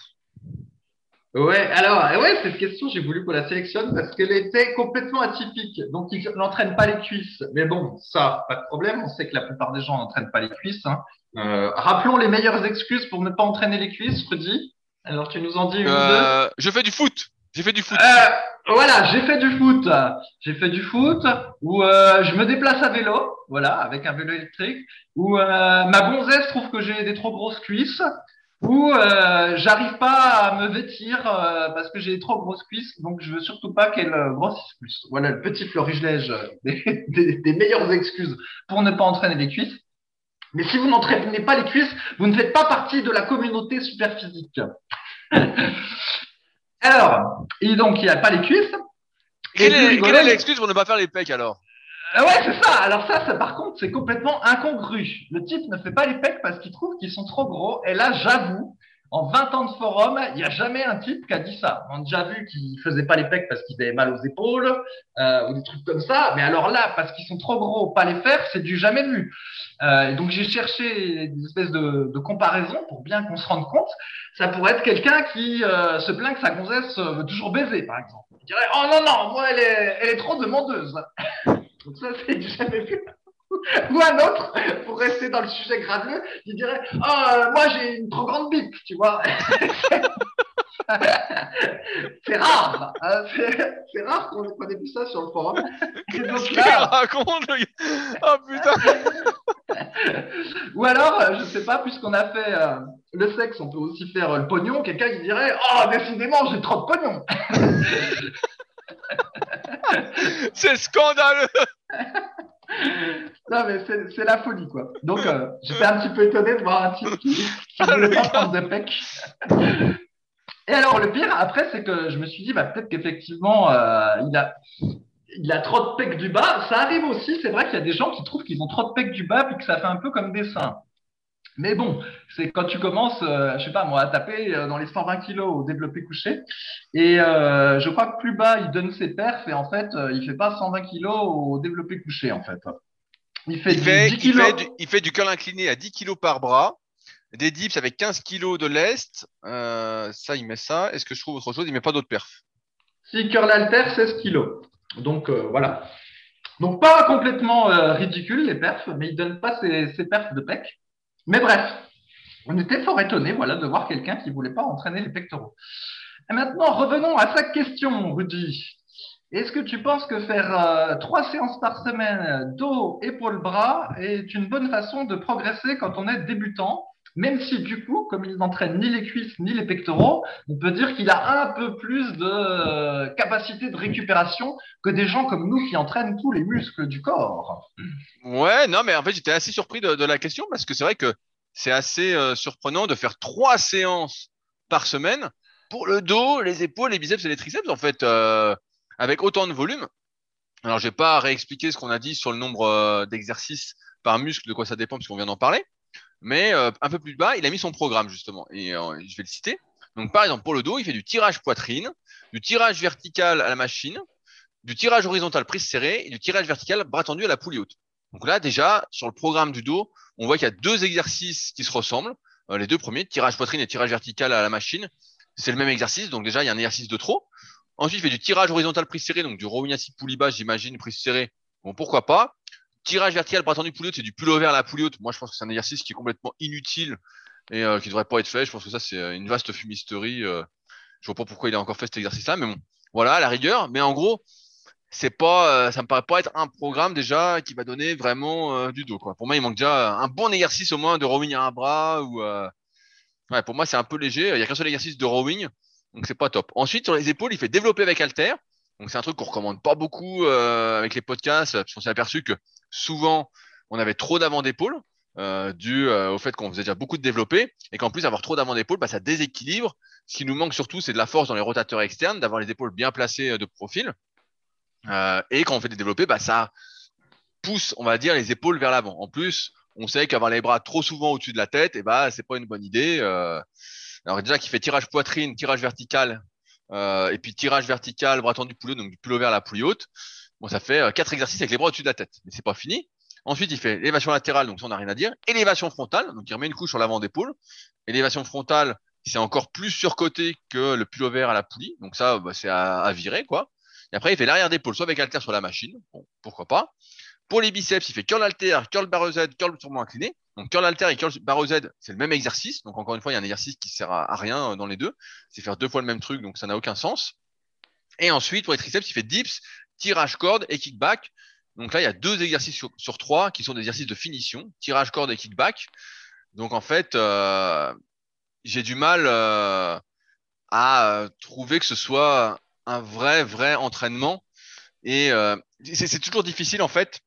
Ouais, alors, euh, ouais, cette question, j'ai voulu qu'on la sélectionne parce qu'elle était complètement atypique. Donc, il n'entraîne pas les cuisses. Mais bon, ça, pas de problème. On sait que la plupart des gens n'entraînent pas les cuisses. hein. Euh, rappelons les meilleures excuses pour ne pas entraîner les cuisses, Rudy. Alors, tu nous en dis une ou deux? Je fais du foot. J'ai fait du foot. Euh, voilà, j'ai fait du foot. J'ai fait du foot où euh, je me déplace à vélo, voilà, avec un vélo électrique, où euh, ma gonzesse trouve que j'ai des trop grosses cuisses, où j'arrive pas à me vêtir parce que j'ai des trop grosses cuisses, donc je veux surtout pas qu'elle grossisse plus. Voilà le petit florilège des, des, meilleures excuses pour ne pas entraîner les cuisses. Mais si vous n'entraînez pas les cuisses, vous ne faites pas partie de la communauté super physique. Alors, et donc il n'y a pas les cuisses. Et Quelle est, quelle est l'excuse pour ne pas faire les pecs alors? Ah ouais, c'est ça. Alors ça, ça, par contre, c'est complètement incongru. Le type ne fait pas les pecs parce qu'il trouve qu'ils sont trop gros. Et là, j'avoue, en 20 ans de forum, il n'y a jamais un type qui a dit ça. On a déjà vu qu'il faisait pas les pecs parce qu'il avait mal aux épaules euh, ou des trucs comme ça. Mais alors là, parce qu'ils sont trop gros, pas les faire, c'est du jamais vu. Euh, et donc j'ai cherché des espèces de, de comparaisons pour bien qu'on se rende compte. Ça pourrait être quelqu'un qui euh, se plaint que sa gonzesse euh, veut toujours baiser, par exemple. Il dirait oh non non, moi elle est, elle est trop demandeuse. Donc ça, c'est du jamais vu. Ou un autre, pour rester dans le sujet graveux, il dirait Ah, euh, moi j'ai une trop grande bite, tu vois. c'est rare, hein, c'est rare qu'on qu'on ait vu ça sur le forum. Qu'est-ce là, raconte le Oh putain ou alors, euh, je sais pas, puisqu'on a fait euh, le sexe, on peut aussi faire euh, le pognon. Quelqu'un qui dirait Oh, décidément, j'ai trop de pognon. C'est scandaleux Non, mais c'est la folie, quoi. Donc, euh, j'étais un petit peu étonné de voir un type qui, qui Ah, voulait pas prendre de pec. Et alors, le pire, après, c'est que je me suis dit, bah, peut-être qu'effectivement, euh, il a, il a trop de pecs du bas. Ça arrive aussi, c'est vrai qu'il y a des gens qui trouvent qu'ils ont trop de pecs du bas puis que ça fait un peu comme des seins. Mais bon, c'est quand tu commences, euh, je sais pas moi, à taper euh, dans les 120 kilos au développé couché. Et euh, je crois que plus bas il donne ses perfs et en fait, euh, il fait pas 120 kilos au développé couché en fait. Il fait, il du fait, 10 il, kilos. fait du, il fait du curl incliné à 10 kg par bras, des dips avec 15 kg de lest. Euh, ça, il met ça. Est-ce que je trouve autre chose? Il met pas d'autres perfs. Si curl alter 16 kilos. Donc voilà. Donc pas complètement ridicule les perfs, mais il donne pas ses, ses perfs de pec. Mais bref, on était fort étonnés voilà, de voir quelqu'un qui voulait pas entraîner les pectoraux. Et maintenant, revenons à sa question, Rudy. Est-ce que tu penses que faire euh, trois séances par semaine dos, épaules, bras est une bonne façon de progresser quand on est débutant? Même si du coup, comme il n'entraîne ni les cuisses ni les pectoraux, on peut dire qu'il a un peu plus de euh, capacité de récupération que des gens comme nous qui entraînent tous les muscles du corps. Ouais, non, mais en fait, j'étais assez surpris de, la question parce que c'est vrai que c'est assez euh, surprenant de faire trois séances par semaine pour le dos, les épaules, les biceps et les triceps, en fait, euh, avec autant de volume. Alors, je vais pas réexpliquer ce qu'on a dit sur le nombre d'exercices par muscle, de quoi ça dépend, puisqu'on vient d'en parler. Mais euh, un peu plus bas, il a mis son programme, justement. Et je vais le citer. Donc, par exemple, pour le dos, il fait du tirage poitrine, du tirage vertical à la machine, du tirage horizontal prise serrée et du tirage vertical bras tendu à la poulie haute. Donc là, déjà, sur le programme du dos, on voit qu'il y a deux exercices qui se ressemblent. les deux premiers, tirage poitrine et tirage vertical à la machine, c'est le même exercice. Donc déjà, il y a un exercice de trop. Ensuite, il fait du tirage horizontal prise serrée, donc du rowing assis poulie basse, j'imagine, prise serrée. Bon, pourquoi pas? Tirage vertical bras tendu poulie haute, c'est du pullover à la poulie haute. Moi, je pense que c'est un exercice qui est complètement inutile et euh, qui devrait pas être fait. Je pense que ça, c'est une vaste fumisterie. Euh, je vois pas pourquoi il a encore fait cet exercice-là, mais bon, voilà, à la rigueur. Mais en gros, c'est pas, euh, ça me paraît pas être un programme déjà qui va donner vraiment euh, du dos. Pour moi, il manque déjà un bon exercice au moins de rowing à un bras ou. Euh, pour moi, c'est un peu léger. Il y a qu'un seul exercice de rowing, donc c'est pas top. Ensuite, sur les épaules, il fait développer avec halter. Donc c'est un truc qu'on recommande pas beaucoup avec les podcasts, parce qu'on s'est aperçu que souvent on avait trop d'avant d'épaule. dû au fait qu'on faisait déjà beaucoup de développé et qu'en plus avoir trop d'avant d'épaule, bah, ça déséquilibre. Ce qui nous manque surtout, c'est de la force dans les rotateurs externes, d'avoir les épaules bien placées de profil. Euh, et quand on fait des développés, bah, ça pousse, on va dire, les épaules vers l'avant. En plus, on sait qu'avoir les bras trop souvent au-dessus de la tête, et eh bah, pas une bonne idée. Euh, alors déjà, qui fait tirage poitrine, tirage vertical, euh, et puis tirage vertical, bras tendu poulet, donc du poulet vers la poulie haute. Bon, ça fait euh, quatre exercices avec les bras au-dessus de la tête, mais c'est pas fini. Ensuite, il fait élévation latérale, donc ça on n'a rien à dire. Élévation frontale, donc il remet une couche sur l'avant d'épaule. Élévation frontale, c'est encore plus surcoté que le pullover à la poulie, donc ça, bah, c'est à, virer quoi. Et après, il fait l'arrière d'épaule, soit avec halter sur la machine. Bon, pourquoi pas. Pour les biceps, il fait curl halter, curl barre Z, curl tourment incliné. Donc curl halter et curl barre Z, c'est le même exercice. Donc encore une fois, il y a un exercice qui sert à, rien euh, dans les deux. C'est faire deux fois le même truc, donc ça n'a aucun sens. Et ensuite, pour les triceps, il fait dips, tirage corde et kickback. Donc là, il y a deux exercices sur, trois qui sont des exercices de finition, tirage corde et kickback. Donc en fait, euh, j'ai du mal euh, à trouver que ce soit un vrai, vrai entraînement. Et euh, c'est toujours difficile en fait.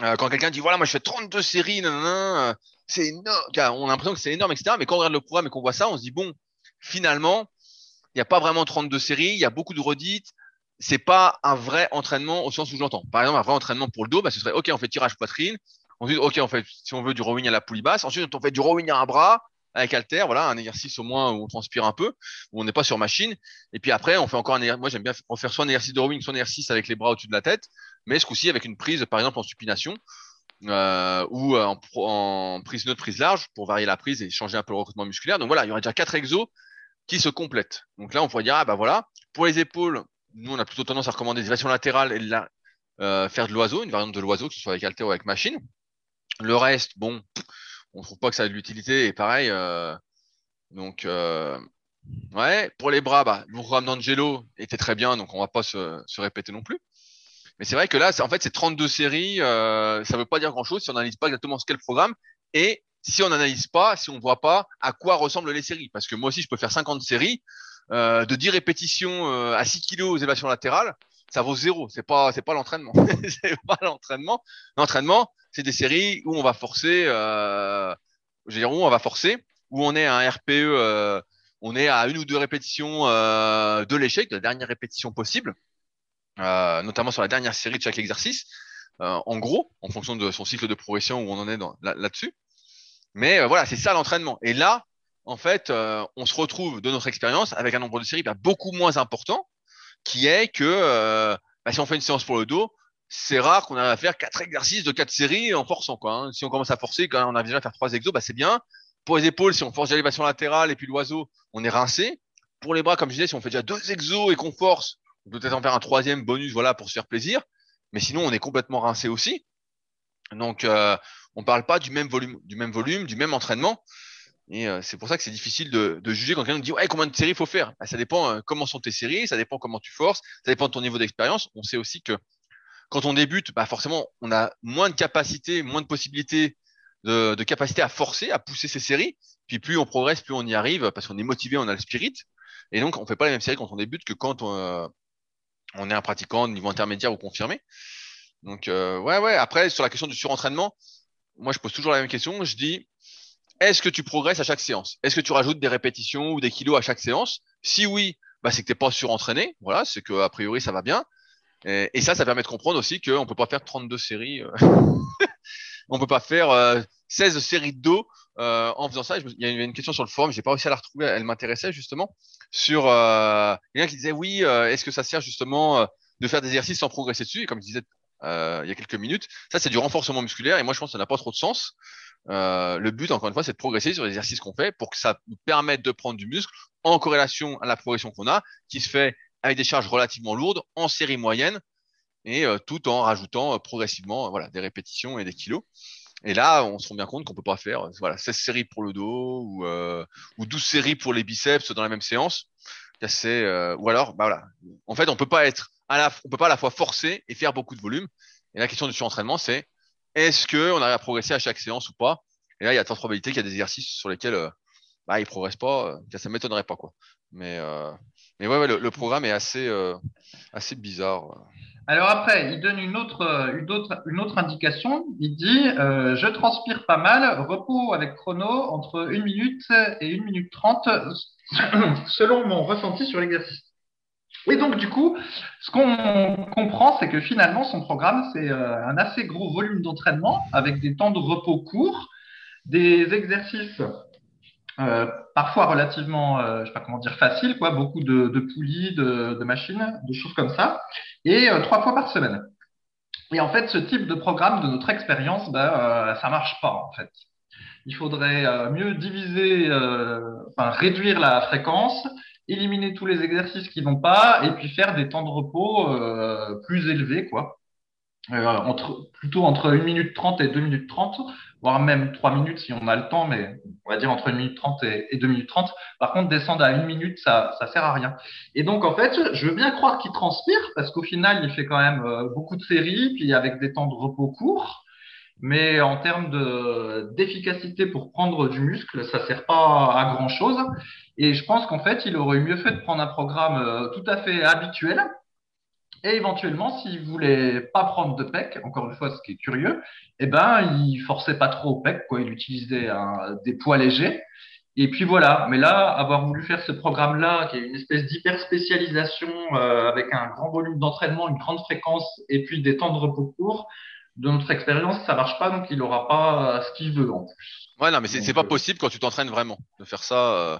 Euh, quand quelqu'un dit voilà, moi je fais 32 séries, euh, c'est énorme. On a l'impression que c'est énorme, etc. Mais quand on regarde le programme et qu'on voit ça, on se dit bon, finalement, il n'y a pas vraiment 32 séries, il y a beaucoup de redites. C'est pas un vrai entraînement au sens où j'entends. Par exemple, un vrai entraînement pour le dos, bah, ce serait ok, on fait tirage poitrine. Ensuite, ok, on fait si on veut du rowing à la poulie basse. Ensuite, on fait du rowing à un bras avec Alter, voilà, un exercice au moins où on transpire un peu, où on n'est pas sur machine. Et puis après, on fait encore un exercice. Moi, j'aime bien faire soit un exercice de rowing, soit un exercice avec les bras au-dessus de la tête, mais ce coup-ci avec une prise, par exemple, en supination. Euh, ou en, en, prise neutre, prise large, pour varier la prise et changer un peu le recrutement musculaire. Donc voilà, il y aurait déjà quatre exos qui se complètent. Donc là, on pourrait dire, ah bah voilà, pour les épaules, nous, on a plutôt tendance à recommander des élévations latérales et euh, faire de l'oiseau, une variante de l'oiseau, que ce soit avec halter ou avec machine. Le reste, bon, on trouve pas que ça a de l'utilité. Et pareil, euh, donc euh, ouais, pour les bras, bah, le programme d'Angelo était très bien, donc on va pas se, répéter non plus. Mais c'est vrai que là, en fait, c'est 32 séries, euh, ça veut pas dire grand-chose si on n'analyse pas exactement ce qu'est le programme et si on n'analyse pas, si on voit pas à quoi ressemblent les séries. Parce que moi aussi, je peux faire 50 séries euh, de 10 répétitions euh, à 6 kilos aux élévations latérales, ça vaut zéro. C'est pas, c'est pas l'entraînement. c'est pas l'entraînement. L'entraînement, c'est des séries où on va forcer, euh, je veux dire, où on va forcer, où on est à un RPE, euh, on est à une ou deux répétitions euh, de l'échec, de la dernière répétition possible, notamment sur la dernière série de chaque exercice, en gros, en fonction de son cycle de progression où on en est là-dessus. Mais voilà, c'est ça l'entraînement. Et là, en fait, on se retrouve de notre expérience avec un nombre de séries bah, beaucoup moins important, qui est que bah, si on fait une séance pour le dos, c'est rare qu'on arrive à faire quatre exercices de quatre séries en forçant. Quoi, hein. Si on commence à forcer, quand on a déjà à faire trois exos, bah, c'est bien. Pour les épaules, si on force l'élévation latérale et puis l'oiseau, on est rincé. Pour les bras, comme je disais, si on fait déjà deux exos et qu'on force, on peut peut-être en faire un troisième bonus, voilà, pour se faire plaisir. Mais sinon, on est complètement rincé aussi. Donc, euh, on parle pas du même volume, du même volume, du même entraînement. Et euh, c'est pour ça que c'est difficile de, de, juger quand quelqu'un dit ouais combien de séries il faut faire? Bah, ça dépend euh, comment sont tes séries, ça dépend comment tu forces, ça dépend de ton niveau d'expérience. On sait aussi que quand on débute, bah forcément, on a moins de capacité, moins de possibilités de, de, capacité à forcer, à pousser ces séries. Puis plus on progresse, plus on y arrive parce qu'on est motivé, on a le spirit. Et donc, on fait pas les mêmes séries quand on débute que quand on, euh, on est un pratiquant de niveau intermédiaire ou confirmé. Donc, euh, ouais, ouais. Après, sur la question du surentraînement, moi, je pose toujours la même question. Je dis, est-ce que tu progresses à chaque séance? Est-ce que tu rajoutes des répétitions ou des kilos à chaque séance? Si oui, bah, c'est que tu n'es pas surentraîné. Voilà, c'est que a priori ça va bien. Et, ça, ça permet de comprendre aussi qu'on ne peut pas faire 32 séries. Euh. on peut pas faire 16 euh, séries de dos euh, en faisant ça. Il y a une question sur le forum, j'ai pas réussi à la retrouver. Elle m'intéressait justement sur euh, quelqu'un qui disait oui, est-ce que ça sert justement de faire des exercices sans progresser dessus? Et comme je disais il y a quelques minutes, ça c'est du renforcement musculaire et moi je pense que ça n'a pas trop de sens. Le but, encore une fois, c'est de progresser sur les exercices qu'on fait pour que ça nous permette de prendre du muscle en corrélation à la progression qu'on a, qui se fait avec des charges relativement lourdes en série moyenne et euh, tout en rajoutant euh, progressivement euh, voilà, des répétitions et des kilos. Et là, on se rend bien compte qu'on peut pas faire voilà, 16 séries pour le dos ou, ou 12 séries pour les biceps dans la même séance. C'est, ou alors, bah voilà. En fait, on peut peut pas à la fois forcer et faire beaucoup de volume. Et la question du surentraînement, c'est est-ce que on arrive à progresser à chaque séance ou pas? Et là, il y a tant de probabilité qu'il y a des exercices sur lesquels bah, ils progressent pas. ça m'étonnerait pas. Mais mais ouais, le, programme est assez, euh, bizarre. Alors après, il donne une autre, indication. Il dit euh, Je transpire pas mal, repos avec chrono entre 1 minute et 1 minute 30 selon mon ressenti sur l'exercice. Et donc, du coup, ce qu'on comprend, c'est que finalement, son programme, c'est euh, un assez gros volume d'entraînement avec des temps de repos courts, des exercices euh, parfois relativement, euh, je sais pas comment dire, facile, quoi, beaucoup de, de poulies, de, machines, de choses comme ça, et euh, trois fois par semaine. Et en fait, ce type de programme, de notre expérience, euh, ça marche pas en fait. Il faudrait mieux diviser, enfin réduire la fréquence, éliminer tous les exercices qui vont pas, et puis faire des temps de repos plus élevés, quoi. entre, plutôt entre 1 minute 30 et 2 minutes 30 voire même 3 minutes si on a le temps, mais on va dire entre 1 minute 30 et, 2 minutes 30. Par contre, descendre à 1 minute, ça, ça sert à rien. Et donc, en fait, je veux bien croire qu'il transpire, parce qu'au final, il fait quand même euh, beaucoup de séries, puis avec des temps de repos courts. Mais en termes d'efficacité pour prendre du muscle, ça sert pas à grand chose. Et je pense qu'en fait, il aurait mieux fait de prendre un programme euh, tout à fait habituel, et éventuellement, s'il voulait pas prendre de PEC, encore une fois, ce qui est curieux, eh ben, il forçait pas trop au PEC, quoi. Il utilisait des poids légers. Et puis voilà. Mais là, avoir voulu faire ce programme-là, qui est une espèce d'hyper spécialisation euh, avec un grand volume d'entraînement, une grande fréquence, et puis des temps de repos courts, de notre expérience, ça marche pas, donc il aura pas ce qu'il veut en plus. Ouais, non, mais c'est pas euh, possible quand tu t'entraînes vraiment de faire ça. Euh,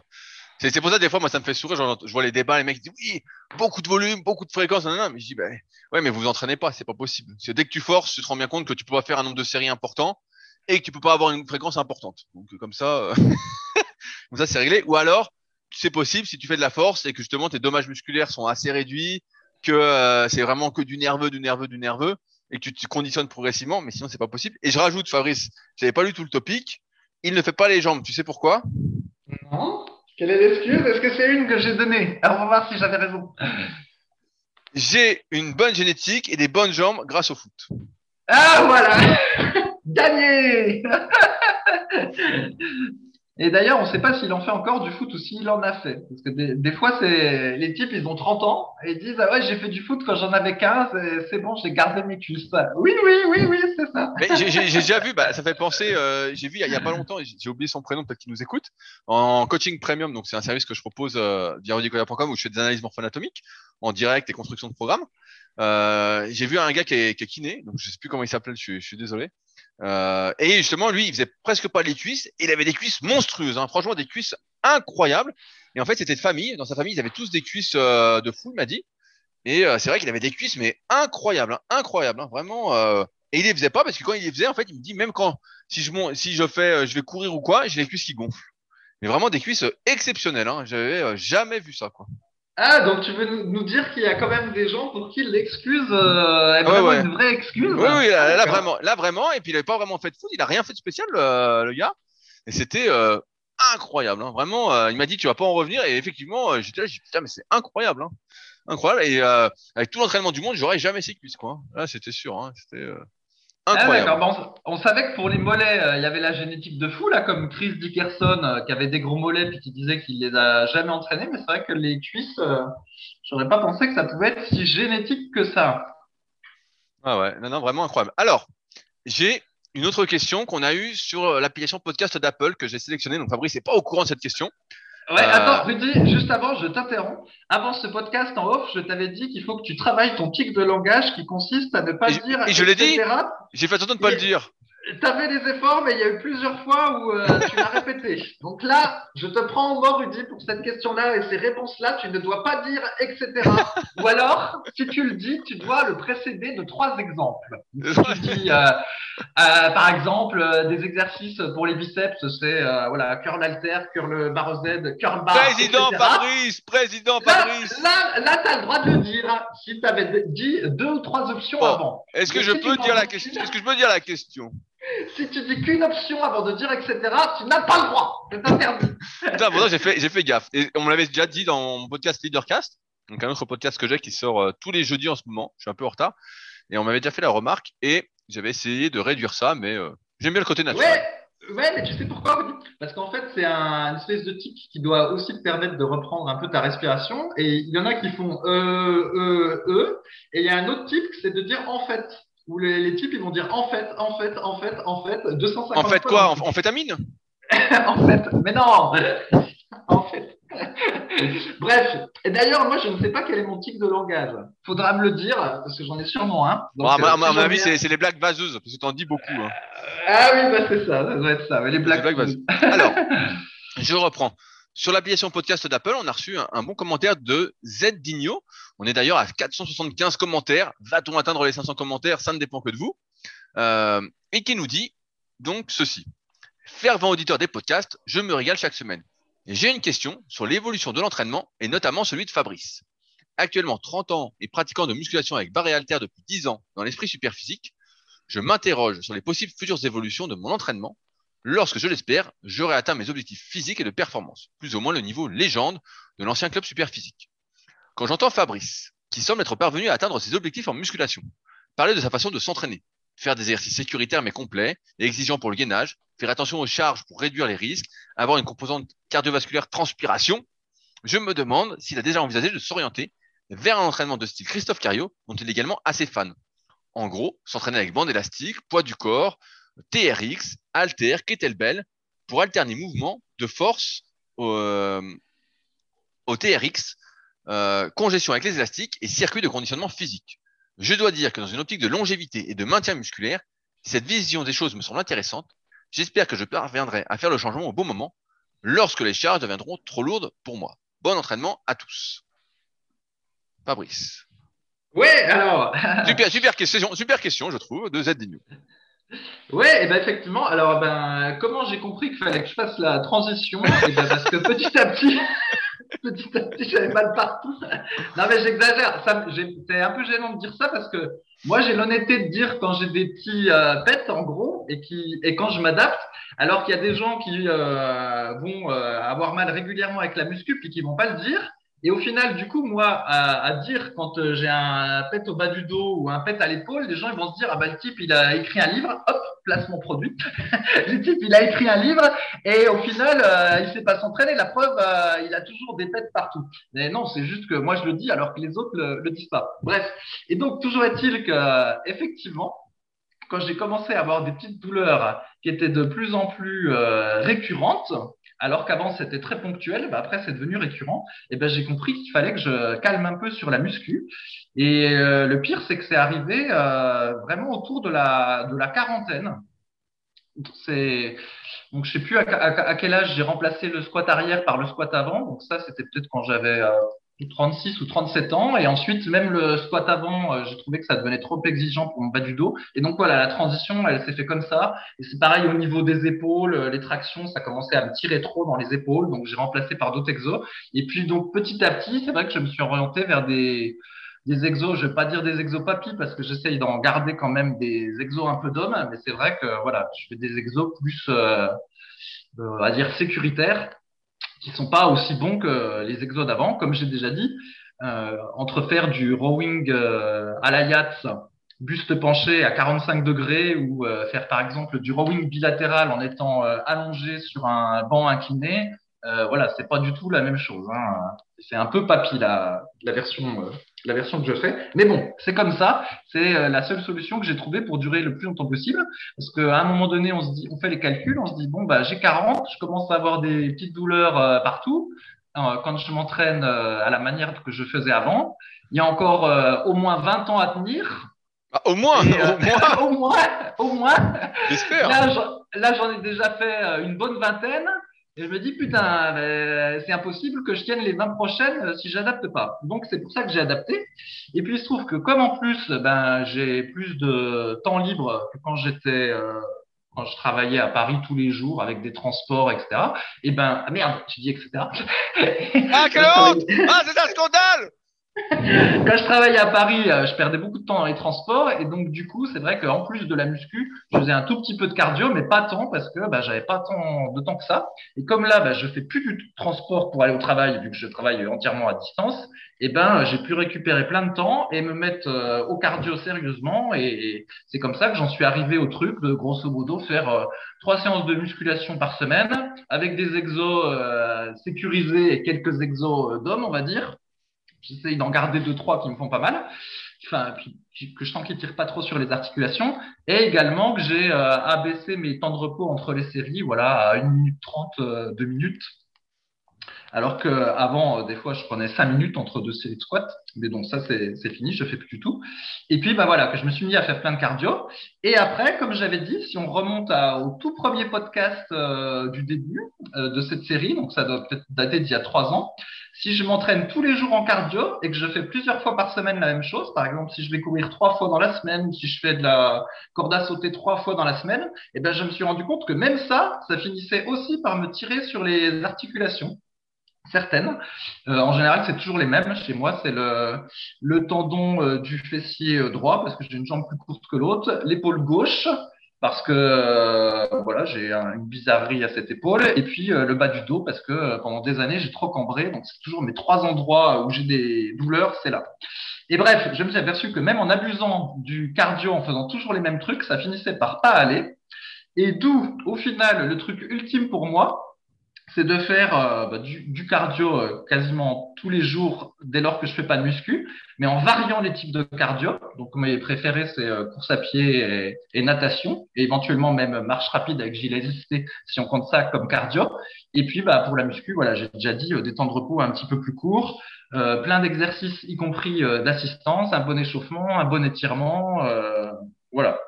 c'est pour ça, des fois, moi, ça me fait sourire. Je vois les débats, les mecs disent oui, beaucoup de volume, beaucoup de fréquence. Non, non, mais je dis, bah, ouais, mais vous vous entraînez pas, c'est pas possible. C'est dès que tu forces, tu te rends bien compte que tu peux pas faire un nombre de séries important et que tu peux pas avoir une fréquence importante. Donc, comme ça, euh, comme ça, c'est réglé. Ou alors, c'est possible si tu fais de la force et que justement tes dommages musculaires sont assez réduits, que euh, c'est vraiment que du nerveux, du nerveux, du nerveux et que tu te conditionnes progressivement. Mais sinon, c'est pas possible. Et je rajoute, Fabrice, j'avais pas lu tout le topic. Il ne fait pas les jambes. Tu sais pourquoi? Non. Quelle est l'excuse? Est-ce que c'est une que j'ai donnée? Alors, on va voir si j'avais raison. J'ai une bonne génétique et des bonnes jambes grâce au foot. Ah, voilà Gagné Et d'ailleurs, on ne sait pas s'il en fait encore du foot ou s'il en a fait. Parce que des, fois, c'est les types, ils ont 30 ans et ils disent Ah ouais, j'ai fait du foot quand j'en avais 15, c'est bon, j'ai gardé mes cuisses. Oui, oui, oui, oui, c'est ça. j'ai déjà vu, bah, ça fait penser, euh, j'ai vu il y, a, pas longtemps, j'ai oublié son prénom, peut-être qu'il nous écoute, en coaching premium, donc c'est un service que je propose euh, via rudicola.com où je fais des analyses morpho-anatomiques en direct et construction de programmes. Euh, j'ai vu un gars qui est, qui est kiné, donc je sais plus comment il s'appelle, je, je suis désolé. Euh, et justement, lui, il faisait presque pas les cuisses. Et il avait des cuisses monstrueuses, hein, franchement, des cuisses incroyables. Et en fait, c'était de famille. Dans sa famille, ils avaient tous des cuisses euh, de fou, il m'a dit. Et euh, c'est vrai qu'il avait des cuisses, mais incroyables, hein, incroyables, hein, vraiment. Euh. Et il les faisait pas parce que quand il les faisait, en fait, il me dit même quand si je si je fais, je vais courir ou quoi, j'ai les cuisses qui gonflent. Mais vraiment des cuisses exceptionnelles. Hein. J'avais jamais vu ça, quoi. Ah, donc tu veux nous dire qu'il y a quand même des gens pour qui l'excuse euh, est vraiment une vraie excuse Oui, oui, là, vraiment, là vraiment, et puis il n'avait pas vraiment fait de foot, il a rien fait de spécial, le, gars, et c'était euh, incroyable, hein. vraiment. Euh, il m'a dit tu vas pas en revenir, et effectivement, euh, j'étais là, j'ai dit putain, mais c'est incroyable, hein. incroyable, et euh, avec tout l'entraînement du monde, j'aurais jamais ces cuisses, quoi. Là, c'était sûr, hein. c'était. Ah, on, savait que pour les mollets, il y avait la génétique de fou, là, comme Chris Dickerson, qui avait des gros mollets puis qui disait qu'il les a jamais entraînés. Mais c'est vrai que les cuisses, j'aurais pas pensé que ça pouvait être si génétique que ça. Ah ouais, non, non, vraiment incroyable. Alors, j'ai une autre question qu'on a eue sur l'application podcast d'Apple que j'ai sélectionnée. Donc Fabrice n'est pas au courant de cette question. Ouais, euh, attends, Rudy, juste avant, je t'interromps. Avant ce podcast en off, je t'avais dit qu'il faut que tu travailles ton tic de langage qui consiste à ne pas dire. Et je l'ai dit. J'ai fait attention de ne pas le dire. Tu avais des efforts, mais il y a eu plusieurs fois où euh, tu l'as répété. Donc là, je te prends en mort, Rudy, pour cette question-là et ces réponses-là. Tu ne dois pas dire etc. Ou alors, si tu le dis, tu dois le précéder de trois exemples. tu dis, euh, euh, par exemple, des exercices pour les biceps, c'est voilà, curl alter, curl barre Z, curl bar. Président Fabrice, président Fabrice. Là, là, tu as le droit de le dire si tu avais dit deux ou trois options avant. Est-ce que, je peux dire la question Est-ce que je peux dire la question? Si tu dis qu'une option avant de dire etc., tu n'as pas le droit. C'est interdit. j'ai fait, j'ai fait gaffe. Et on me l'avait déjà dit dans mon podcast Leadercast, donc un autre podcast que j'ai qui sort euh, tous les jeudis en ce moment. Je suis un peu en retard. Et on m'avait déjà fait la remarque et j'avais essayé de réduire ça, mais euh, j'aime bien le côté naturel. Ouais, ouais, mais tu sais pourquoi? Parce qu'en fait, c'est un, une espèce de tic qui doit aussi te permettre de reprendre un peu ta respiration. Et il y en a qui font euh, euh, euh. Et il y a un autre type, c'est de dire en fait où les, les, types ils vont dire en fait, en fait, en fait, en fait, 250 En fait quoi En, fait amine En fait, mais non En fait. Bref, et d'ailleurs, moi je ne sais pas quel est mon tic de langage. Faudra me le dire, parce que j'en ai sûrement un. Donc, bon, à, mon avis, c'est les blagues vaseuses, parce que tu en dis beaucoup. Hein. Ah oui, bah, c'est ça, ça doit être ça. les blagues, les blagues vaseuses. Alors, je reprends. Sur l'application podcast d'Apple, on a reçu un, bon commentaire de Z Digno. On est d'ailleurs à 475 commentaires. Va-t-on atteindre les 500 commentaires? Ça ne dépend que de vous. Euh, et qui nous dit donc ceci. Fervent auditeur des podcasts, je me régale chaque semaine. J'ai une question sur l'évolution de l'entraînement et notamment celui de Fabrice. Actuellement 30 ans et pratiquant de musculation avec barre et depuis 10 ans dans l'esprit super physique, je m'interroge sur les possibles futures évolutions de mon entraînement lorsque, je l'espère, j'aurai atteint mes objectifs physiques et de performance, plus ou moins le niveau légende de l'ancien club super physique. Quand j'entends Fabrice, qui semble être parvenu à atteindre ses objectifs en musculation, parler de sa façon de s'entraîner, faire des exercices sécuritaires mais complets et exigeants pour le gainage, faire attention aux charges pour réduire les risques, avoir une composante cardiovasculaire transpiration, je me demande s'il a déjà envisagé de s'orienter vers un entraînement de style Christophe Cario, dont il est également assez fan. En gros, s'entraîner avec bande élastique, poids du corps, TRX, Alter, Kettlebell, pour alterner mouvement de force au, euh, TRX, euh, congestion avec les élastiques et circuit de conditionnement physique. Je dois dire que dans une optique de longévité et de maintien musculaire, cette vision des choses me semble intéressante. J'espère que je parviendrai à faire le changement au bon moment, lorsque les charges deviendront trop lourdes pour moi. Bon entraînement à tous. Fabrice. Oui, alors. super, super question, super question, je trouve, de Z Ouais, et ben effectivement. Alors, ben, comment j'ai compris qu'il fallait que je fasse la transition ben Parce que petit à petit, petit à petit, j'avais mal partout. Non, mais j'exagère. C'est un peu gênant de dire ça parce que moi, j'ai l'honnêteté de dire quand j'ai des petits euh, pets, en gros, et, qui, et quand je m'adapte, alors qu'il y a des gens qui euh, vont euh, avoir mal régulièrement avec la muscu puis qui vont pas le dire. Et au final, du coup, moi, à, à dire quand euh, j'ai un pet au bas du dos ou un pet à l'épaule, les gens ils vont se dire ah bah le type il a écrit un livre, hop, place mon produit. le type il a écrit un livre et au final euh, il sait pas s'entraîner. La preuve, euh, il a toujours des pets partout. Mais non, c'est juste que moi je le dis alors que les autres le, le disent pas. Bref. Et donc toujours est-il que effectivement, quand j'ai commencé à avoir des petites douleurs qui étaient de plus en plus récurrentes, alors qu'avant c'était très ponctuel, bah après c'est devenu récurrent, et ben j'ai compris qu'il fallait que je calme un peu sur la muscu. Et euh, le pire, c'est que c'est arrivé euh, vraiment autour de la, de la quarantaine. C'est donc je sais plus à, quel âge j'ai remplacé le squat arrière par le squat avant. Donc ça c'était peut-être quand j'avais euh, 36 ou 37 ans. Et ensuite, même le squat avant, euh, j'ai trouvé que ça devenait trop exigeant pour mon bas du dos. Et donc voilà, la transition, elle s'est fait comme ça. Et c'est pareil au niveau des épaules, euh, les tractions, ça commençait à me tirer trop dans les épaules. Donc j'ai remplacé par d'autres exos. Et puis donc petit à petit, c'est vrai que je me suis orienté vers des, des exos, je vais pas dire des exos papy parce que j'essaye d'en garder quand même des exos un peu d'homme, mais c'est vrai que voilà, je fais des exos plus, euh, euh va dire sécuritaires qui sont pas aussi bons que les exos d'avant, comme j'ai déjà dit. Euh, entre faire du rowing euh, à la yacht, buste penché à 45 degrés, ou euh, faire par exemple du rowing bilatéral en étant euh, allongé sur un banc incliné, euh, voilà, c'est pas du tout la même chose. Hein. C'est un peu papy la, la version, euh, la version que je fais. Mais bon, c'est comme ça. C'est euh, la seule solution que j'ai trouvée pour durer le plus longtemps possible. Parce qu'à un moment donné, on se dit, on fait les calculs, on se dit bon bah j'ai 40, je commence à avoir des petites douleurs euh, partout. quand je m'entraîne à la manière que je faisais avant, il y a encore au moins 20 ans à tenir. Ah, au moins, Et, euh, au moins, au moins, au moins. j'espère. Là, j'en- ai déjà fait euh, une bonne vingtaine. Et je me dis, putain, euh, c'est impossible que je tienne les 20 prochaines euh, si j'adapte pas. Donc, c'est pour ça que j'ai adapté. Et puis, il se trouve que comme en plus, ben, j'ai plus de temps libre que quand j'étais, euh, quand je travaillais à Paris tous les jours avec des transports, etc. Et ben, ah merde, tu dis etc. Ah, quelle honte Ah, c'est un scandale quand je travaillais à Paris, euh, je perdais beaucoup de temps dans les transports et donc du coup, c'est vrai qu'en plus de la muscu, je faisais un tout petit peu de cardio, mais pas tant parce que bah, j'avais pas tant de temps que ça. Et comme là, bah, je fais plus du transport pour aller au travail vu que je travaille entièrement à distance, et ben j'ai pu récupérer plein de temps et me mettre euh, au cardio sérieusement. Et, c'est comme ça que j'en suis arrivé au truc de grosso modo faire euh, trois séances de musculation par semaine avec des exos euh, sécurisés et quelques exos euh, d'hommes, on va dire. J'essaye d'en garder deux, trois qui me font pas mal. Enfin, que je sens qu'ils tirent pas trop sur les articulations. Et également que j'ai euh, abaissé mes temps de repos entre les séries, voilà, à 1 minute 30, euh, 2 minutes. Alors que avant, euh, des fois, je prenais 5 minutes entre deux séries de squats. Mais donc ça, c'est fini, je fais plus du tout. Et puis, bah voilà, que je me suis mis à faire plein de cardio. Et après, comme j'avais dit, si on remonte au tout premier podcast euh, du début euh, de cette série, donc ça doit peut-être dater d'il y a trois ans, si je m'entraîne tous les jours en cardio et que je fais plusieurs fois par semaine la même chose, par exemple si je vais courir trois fois dans la semaine si je fais de la corde à sauter trois fois dans la semaine, eh ben je me suis rendu compte que même ça, ça finissait aussi par me tirer sur les articulations. Certaines. Euh, en général, c'est toujours les mêmes. Chez moi, c'est le, le tendon euh, du fessier euh, droit parce que j'ai une jambe plus courte que l'autre, l'épaule gauche parce que euh, voilà, j'ai un- une bizarrerie à cette épaule, et puis euh, le bas du dos parce que euh, pendant des années j'ai trop cambré, donc c'est toujours mes trois endroits où j'ai des douleurs, c'est là. Et bref, je me suis aperçu que même en abusant du cardio, en faisant toujours les mêmes trucs, ça finissait par pas aller. Et d'où, au final, le truc ultime pour moi, c'est de faire euh, bah, du, du cardio euh, quasiment tous les jours dès lors que je fais pas de muscu, mais en variant les types de cardio. Donc mes préférés c'est euh, course à pied et, et natation, et éventuellement même marche rapide avec gilet assisté si on compte ça comme cardio. Et puis bah pour la muscu, voilà, j'ai déjà dit des temps de repos un petit peu plus courts, euh, plein d'exercices y compris d'assistance, un bon échauffement, un bon étirement, voilà.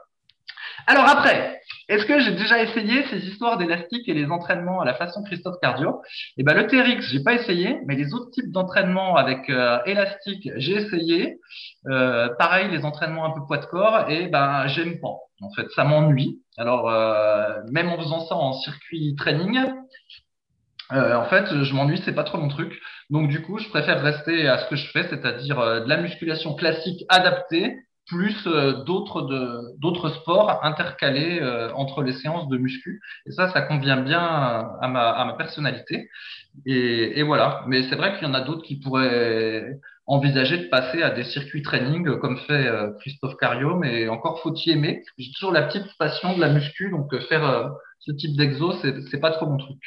Alors après, est-ce que j'ai déjà essayé ces histoires d'élastique et les entraînements à la façon Christophe Cardio? Eh ben le TRX, j'ai pas essayé, mais les autres types d'entraînements avec euh, élastique, j'ai essayé. Euh, pareil, les entraînements un peu poids de corps, et ben j'aime pas. En fait, ça m'ennuie. Alors euh, même en faisant ça en circuit training, euh, en fait, je m'ennuie, c'est pas trop mon truc. Donc du coup, je préfère rester à ce que je fais, c'est-à-dire de la musculation classique adaptée plus euh, d'autres d'autres sports intercalés euh, entre les séances de muscu. Et ça, ça convient bien à ma à ma personnalité. Et, et voilà. Mais c'est vrai qu'il y en a d'autres qui pourraient envisager de passer à des circuits training euh, comme fait Christophe Cario, mais encore faut-il aimer. J'ai toujours la petite passion de la muscu, donc faire ce type d'exo, c'est pas trop mon truc.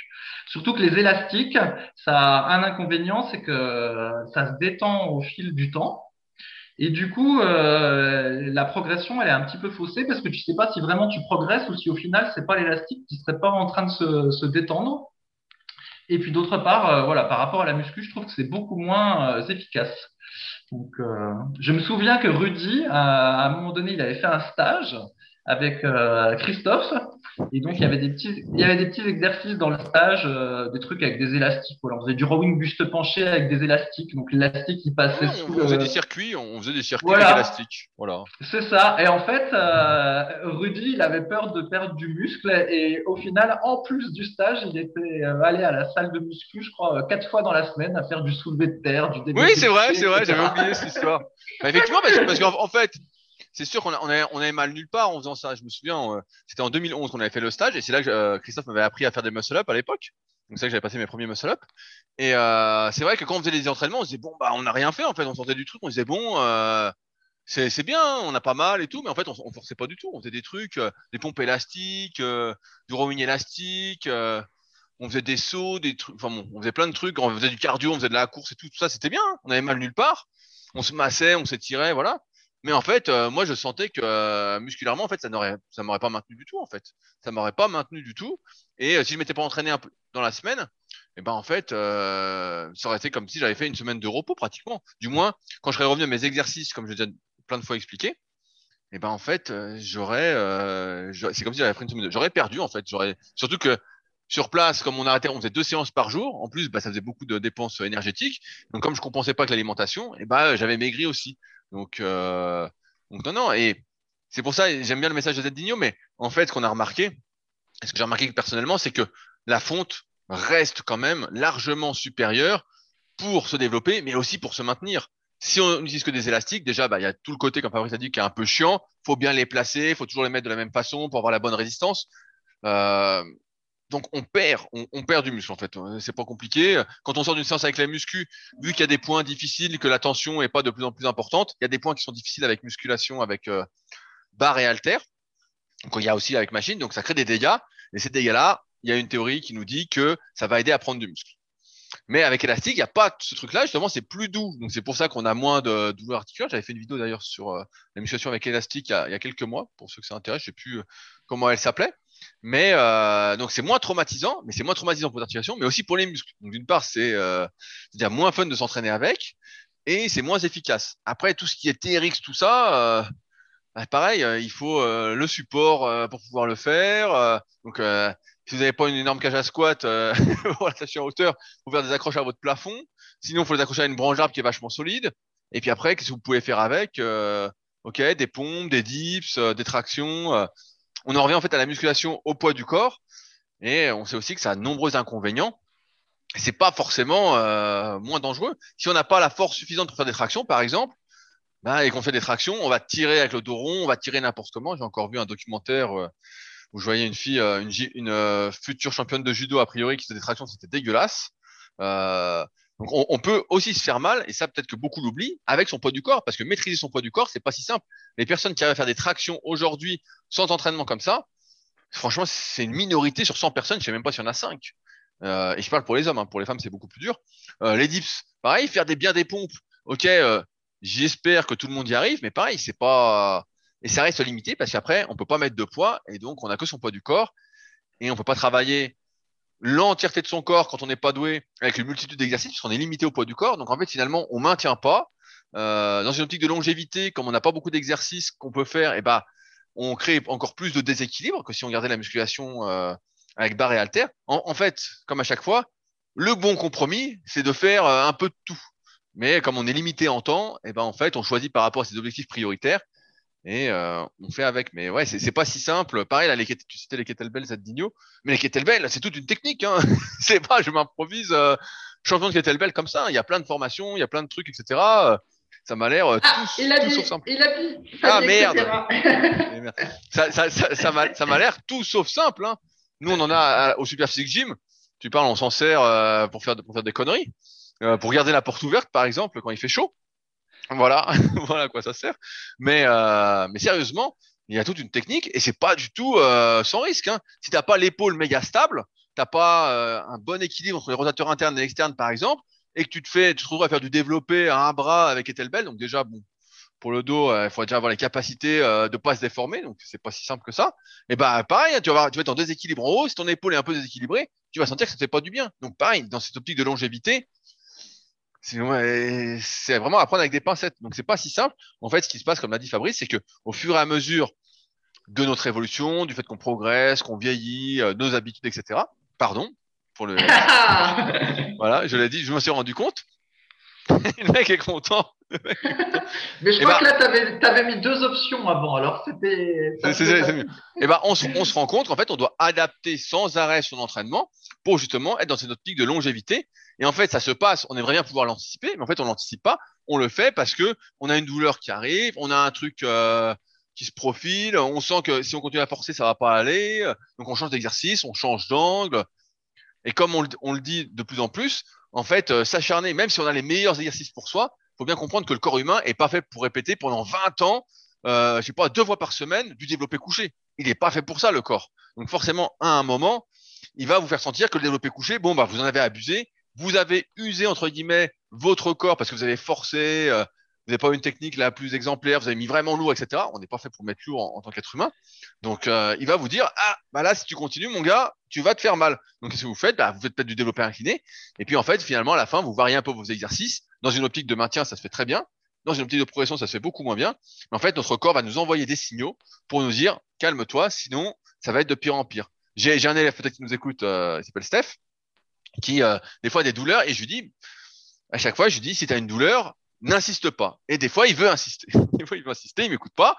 Surtout que les élastiques, ça a un inconvénient, c'est que ça se détend au fil du temps. Et du coup, euh, la progression, elle est un petit peu faussée parce que tu sais pas si vraiment tu progresses ou si au final, c'est pas l'élastique qui serait pas en train de se, se détendre. Et puis d'autre part, euh, voilà, par rapport à la muscu, je trouve que c'est beaucoup moins euh, efficace. Donc, euh, je me souviens que Rudy, à, un moment donné, il avait fait un stage avec Christophe, et donc il y avait des petits, il y avait des petits exercices dans le stage, euh, des trucs avec des élastiques. Voilà, on faisait du rowing buste penché avec des élastiques, donc l'élastique il passait Ouais, sous on le- faisait des circuits, on faisait des circuits Voilà. avec élastique. Voilà. C'est ça. Et en fait, euh, Rudy, il avait peur de perdre du muscle. Et au final, en plus du stage, il était euh, allé à la salle de muscu, je crois, quatre fois dans la semaine à faire du soulevé de terre, du développé Oui, c'est vrai, c'est vrai, j'avais oublié cette histoire. Bah, effectivement, parce, parce qu'en en fait, c'est sûr qu'on avait, on mal nulle part en faisant ça. Je me souviens, euh, c'était en 2011 qu'on avait fait le stage et c'est là que euh, Christophe m'avait appris à faire des muscle-up à l'époque. Donc c'est là que j'avais passé mes premiers muscle-up. Et euh, c'est vrai que quand on faisait les entraînements, on se disait bon bah on n'a rien fait en fait. On sortait du truc, on se disait bon euh, c'est bien, on a pas mal et tout, mais en fait on, forçait pas du tout. On faisait des trucs, euh, des pompes élastiques, du rowing élastique. on faisait des sauts, des trucs, enfin bon, on faisait plein de trucs, on faisait du cardio, on faisait de la course et tout, tout ça, c'était bien. On avait mal nulle part. On se massait, on s'étirait, voilà. Mais en fait, euh, moi, je sentais que euh, musculairement, en fait, ça n'aurait, ça m'aurait pas maintenu du tout, en fait. Ça m'aurait pas maintenu du tout. Et euh, si je m'étais pas entraîné un peu dans la semaine, eh ben en fait, ça aurait été comme si j'avais fait une semaine de repos pratiquement. Du moins, quand je serais revenu à mes exercices, comme je l'ai déjà plein de fois expliqué, eh ben en fait, j'aurais, c'est comme si j'avais pris une semaine. De... J'aurais perdu en fait. J'aurais, surtout que sur place, comme on arrêtait, on faisait deux séances par jour. En plus, bah, ça faisait beaucoup de dépenses énergétiques. Donc, comme je compensais pas avec l'alimentation, eh ben, j'avais maigri aussi. Donc, euh, non, non. Et c'est pour ça, j'aime bien le message de Zedinho, mais en fait, ce qu'on a remarqué, ce que j'ai remarqué personnellement, c'est que la fonte reste quand même largement supérieure pour se développer, mais aussi pour se maintenir. Si on n'utilise que des élastiques, déjà, bah, il y a tout le côté, comme Fabrice a dit, qui est un peu chiant. Faut bien les placer, faut toujours les mettre de la même façon pour avoir la bonne résistance. Euh, donc on perd, on, perd du muscle en fait. C'est pas compliqué. Quand on sort d'une séance avec la muscu, vu qu'il y a des points difficiles, que la tension est pas de plus en plus importante, il y a des points qui sont difficiles avec musculation, avec euh, barre et halter. Donc il y a aussi avec machine, donc ça crée des dégâts. Et ces dégâts-là, il y a une théorie qui nous dit que ça va aider à prendre du muscle. Mais avec élastique, il n'y a pas ce truc-là. Justement, c'est plus doux. Donc c'est pour ça qu'on a moins de douleurs articulaires. J'avais fait une vidéo d'ailleurs sur euh, la musculation avec élastique il y, a, quelques mois, pour ceux que ça intéresse. Je sais plus euh, comment elle s'appelait. Mais euh, donc c'est moins traumatisant, mais c'est moins traumatisant pour l'articulation, mais aussi pour les muscles. Donc d'une part, c'est euh, dire moins fun de s'entraîner avec, et c'est moins efficace. Après, tout ce qui est TRX, tout ça, euh, bah, pareil, euh, il faut euh, le support pour pouvoir le faire. donc si vous n'avez pas une énorme cage à squat pour l'attacher en hauteur, faut faire des accroches à votre plafond. Sinon, il faut les accrocher à une branche d'arbre qui est vachement solide. Et puis après, qu'est-ce que vous pouvez faire avec Ok, des pompes, des dips, des tractions on en revient en fait à la musculation au poids du corps. Et on sait aussi que ça a de nombreux inconvénients. C'est pas forcément euh, moins dangereux. Si on n'a pas la force suffisante pour faire des tractions, par exemple, bah, et qu'on fait des tractions, on va tirer avec le dos rond, on va tirer n'importe comment. J'ai encore vu un documentaire euh, où je voyais une fille, euh, une, une future championne de judo a priori qui faisait des tractions, c'était dégueulasse. Donc on, peut aussi se faire mal, et ça peut-être que beaucoup l'oublient, avec son poids du corps, parce que maîtriser son poids du corps, c'est pas si simple. Les personnes qui arrivent à faire des tractions aujourd'hui sans entraînement comme ça, franchement, c'est une minorité sur 100 personnes, je sais même pas s'il y en a 5. Euh, et je parle pour les hommes, hein. pour les femmes c'est beaucoup plus dur. Euh, les dips, pareil, faire des bien des pompes, ok, euh, j'espère que tout le monde y arrive, mais pareil, c'est pas... Et ça reste limité parce qu'après, on peut pas mettre de poids, et donc on a que son poids du corps, et on peut pas travailler l'entièreté de son corps quand on n'est pas doué avec une multitude d'exercices, puisqu'on est limité au poids du corps. Donc en fait, finalement, on maintient pas. Euh, dans une optique de longévité, comme on n'a pas beaucoup d'exercices qu'on peut faire, eh ben, on crée encore plus de déséquilibre que si on gardait la musculation euh, avec barre et halter. En, fait, comme à chaque fois, le bon compromis, c'est de faire euh, un peu de tout. Mais comme on est limité en temps, eh ben en fait, on choisit par rapport à ses objectifs prioritaires et euh, on fait avec. Mais ouais, c'est pas si simple. Pareil, là, les, tu citais les kettlebells à Digno, mais les kettlebells, c'est toute une technique. Hein. c'est pas, je m'improvise euh, champion de kettlebell comme ça. Il y a plein de formations, il y a plein de trucs, etc. Ça m'a l'air euh, ah, tout, tout sauf simple. Il a dit. Ah merde. ça ça, ça, ça m'a l'air tout sauf simple. Hein. Nous, on en a au Super Physique Gym. Tu parles, on s'en sert pour faire pour faire des conneries, pour garder la porte ouverte, par exemple, quand il fait chaud. Voilà, voilà à quoi ça sert. Mais, euh, mais sérieusement, il y a toute une technique et c'est pas du tout euh, sans risque. Hein. Si t'as pas l'épaule méga stable, t'as pas euh, un bon équilibre entre les rotateurs internes et externes par exemple, et que tu te fais, tu à faire du développé à un bras avec kettlebell, donc déjà bon, pour le dos, il faut déjà avoir les capacités de pas se déformer, donc c'est pas si simple que ça. Et bah pareil, hein, tu vas, tu vas être en déséquilibre en haut. Si ton épaule est un peu déséquilibrée, tu vas sentir que ça te fait pas du bien. Donc pareil, dans cette optique de longévité, c'est vraiment apprendre avec des pincettes. Donc c'est pas si simple. En fait, ce qui se passe, comme l'a dit Fabrice, c'est que au fur et à mesure de notre évolution, du fait qu'on progresse, qu'on vieillit, euh, nos habitudes, etc. Pardon pour le. voilà, je l'ai dit, je me suis rendu compte. le mec est content. Mais je crois bah que là, tu avais, mis deux options avant, alors c'était. C'est mieux. Et ben, on, on, se rend compte qu'en fait, on doit adapter sans arrêt son entraînement pour justement être dans cette optique de longévité et en fait, ça se passe, on aimerait bien pouvoir l'anticiper, mais en fait, on l'anticipe pas. On le fait parce que on a une douleur qui arrive, on a un truc euh, qui se profile, on sent que si on continue à forcer, ça va pas aller. Donc, on change d'exercice, on change d'angle. Et comme on, on, le dit de plus en plus, en fait, euh, s'acharner, même si on a les meilleurs exercices pour soi, faut bien comprendre que le corps humain est pas fait pour répéter pendant 20 ans, euh, je sais pas, deux fois par semaine du développé couché. Il est pas fait pour ça, le corps. Donc, forcément, à un moment, il va vous faire sentir que le développé couché, bon, bah, vous en avez abusé, vous avez usé, entre guillemets, votre corps parce que vous avez forcé, euh, vous n'avez pas une technique la plus exemplaire, vous avez mis vraiment lourd, etc. On n'est pas fait pour mettre lourd en, tant qu'être humain. Donc, euh, il va vous dire, ah, bah là, si tu continues, mon gars, tu vas te faire mal. Donc, qu'est-ce que vous faites? Bah, Vous faites peut-être du développé incliné. Et puis, en fait, finalement, à la fin, vous variez un peu vos exercices. Dans une optique de maintien, ça se fait très bien. Dans une optique de progression, ça se fait beaucoup moins bien. Mais en fait, notre corps va nous envoyer des signaux pour nous dire, calme-toi, sinon, ça va être de pire en pire. J'ai un élève peut-être qui nous écoute, euh, il s'appelle Steph, qui, euh, des fois, des douleurs, et je lui dis, à chaque fois, je lui dis, si tu as une douleur, n'insiste pas. Et des fois, il veut insister. des fois, il veut insister, il m'écoute pas.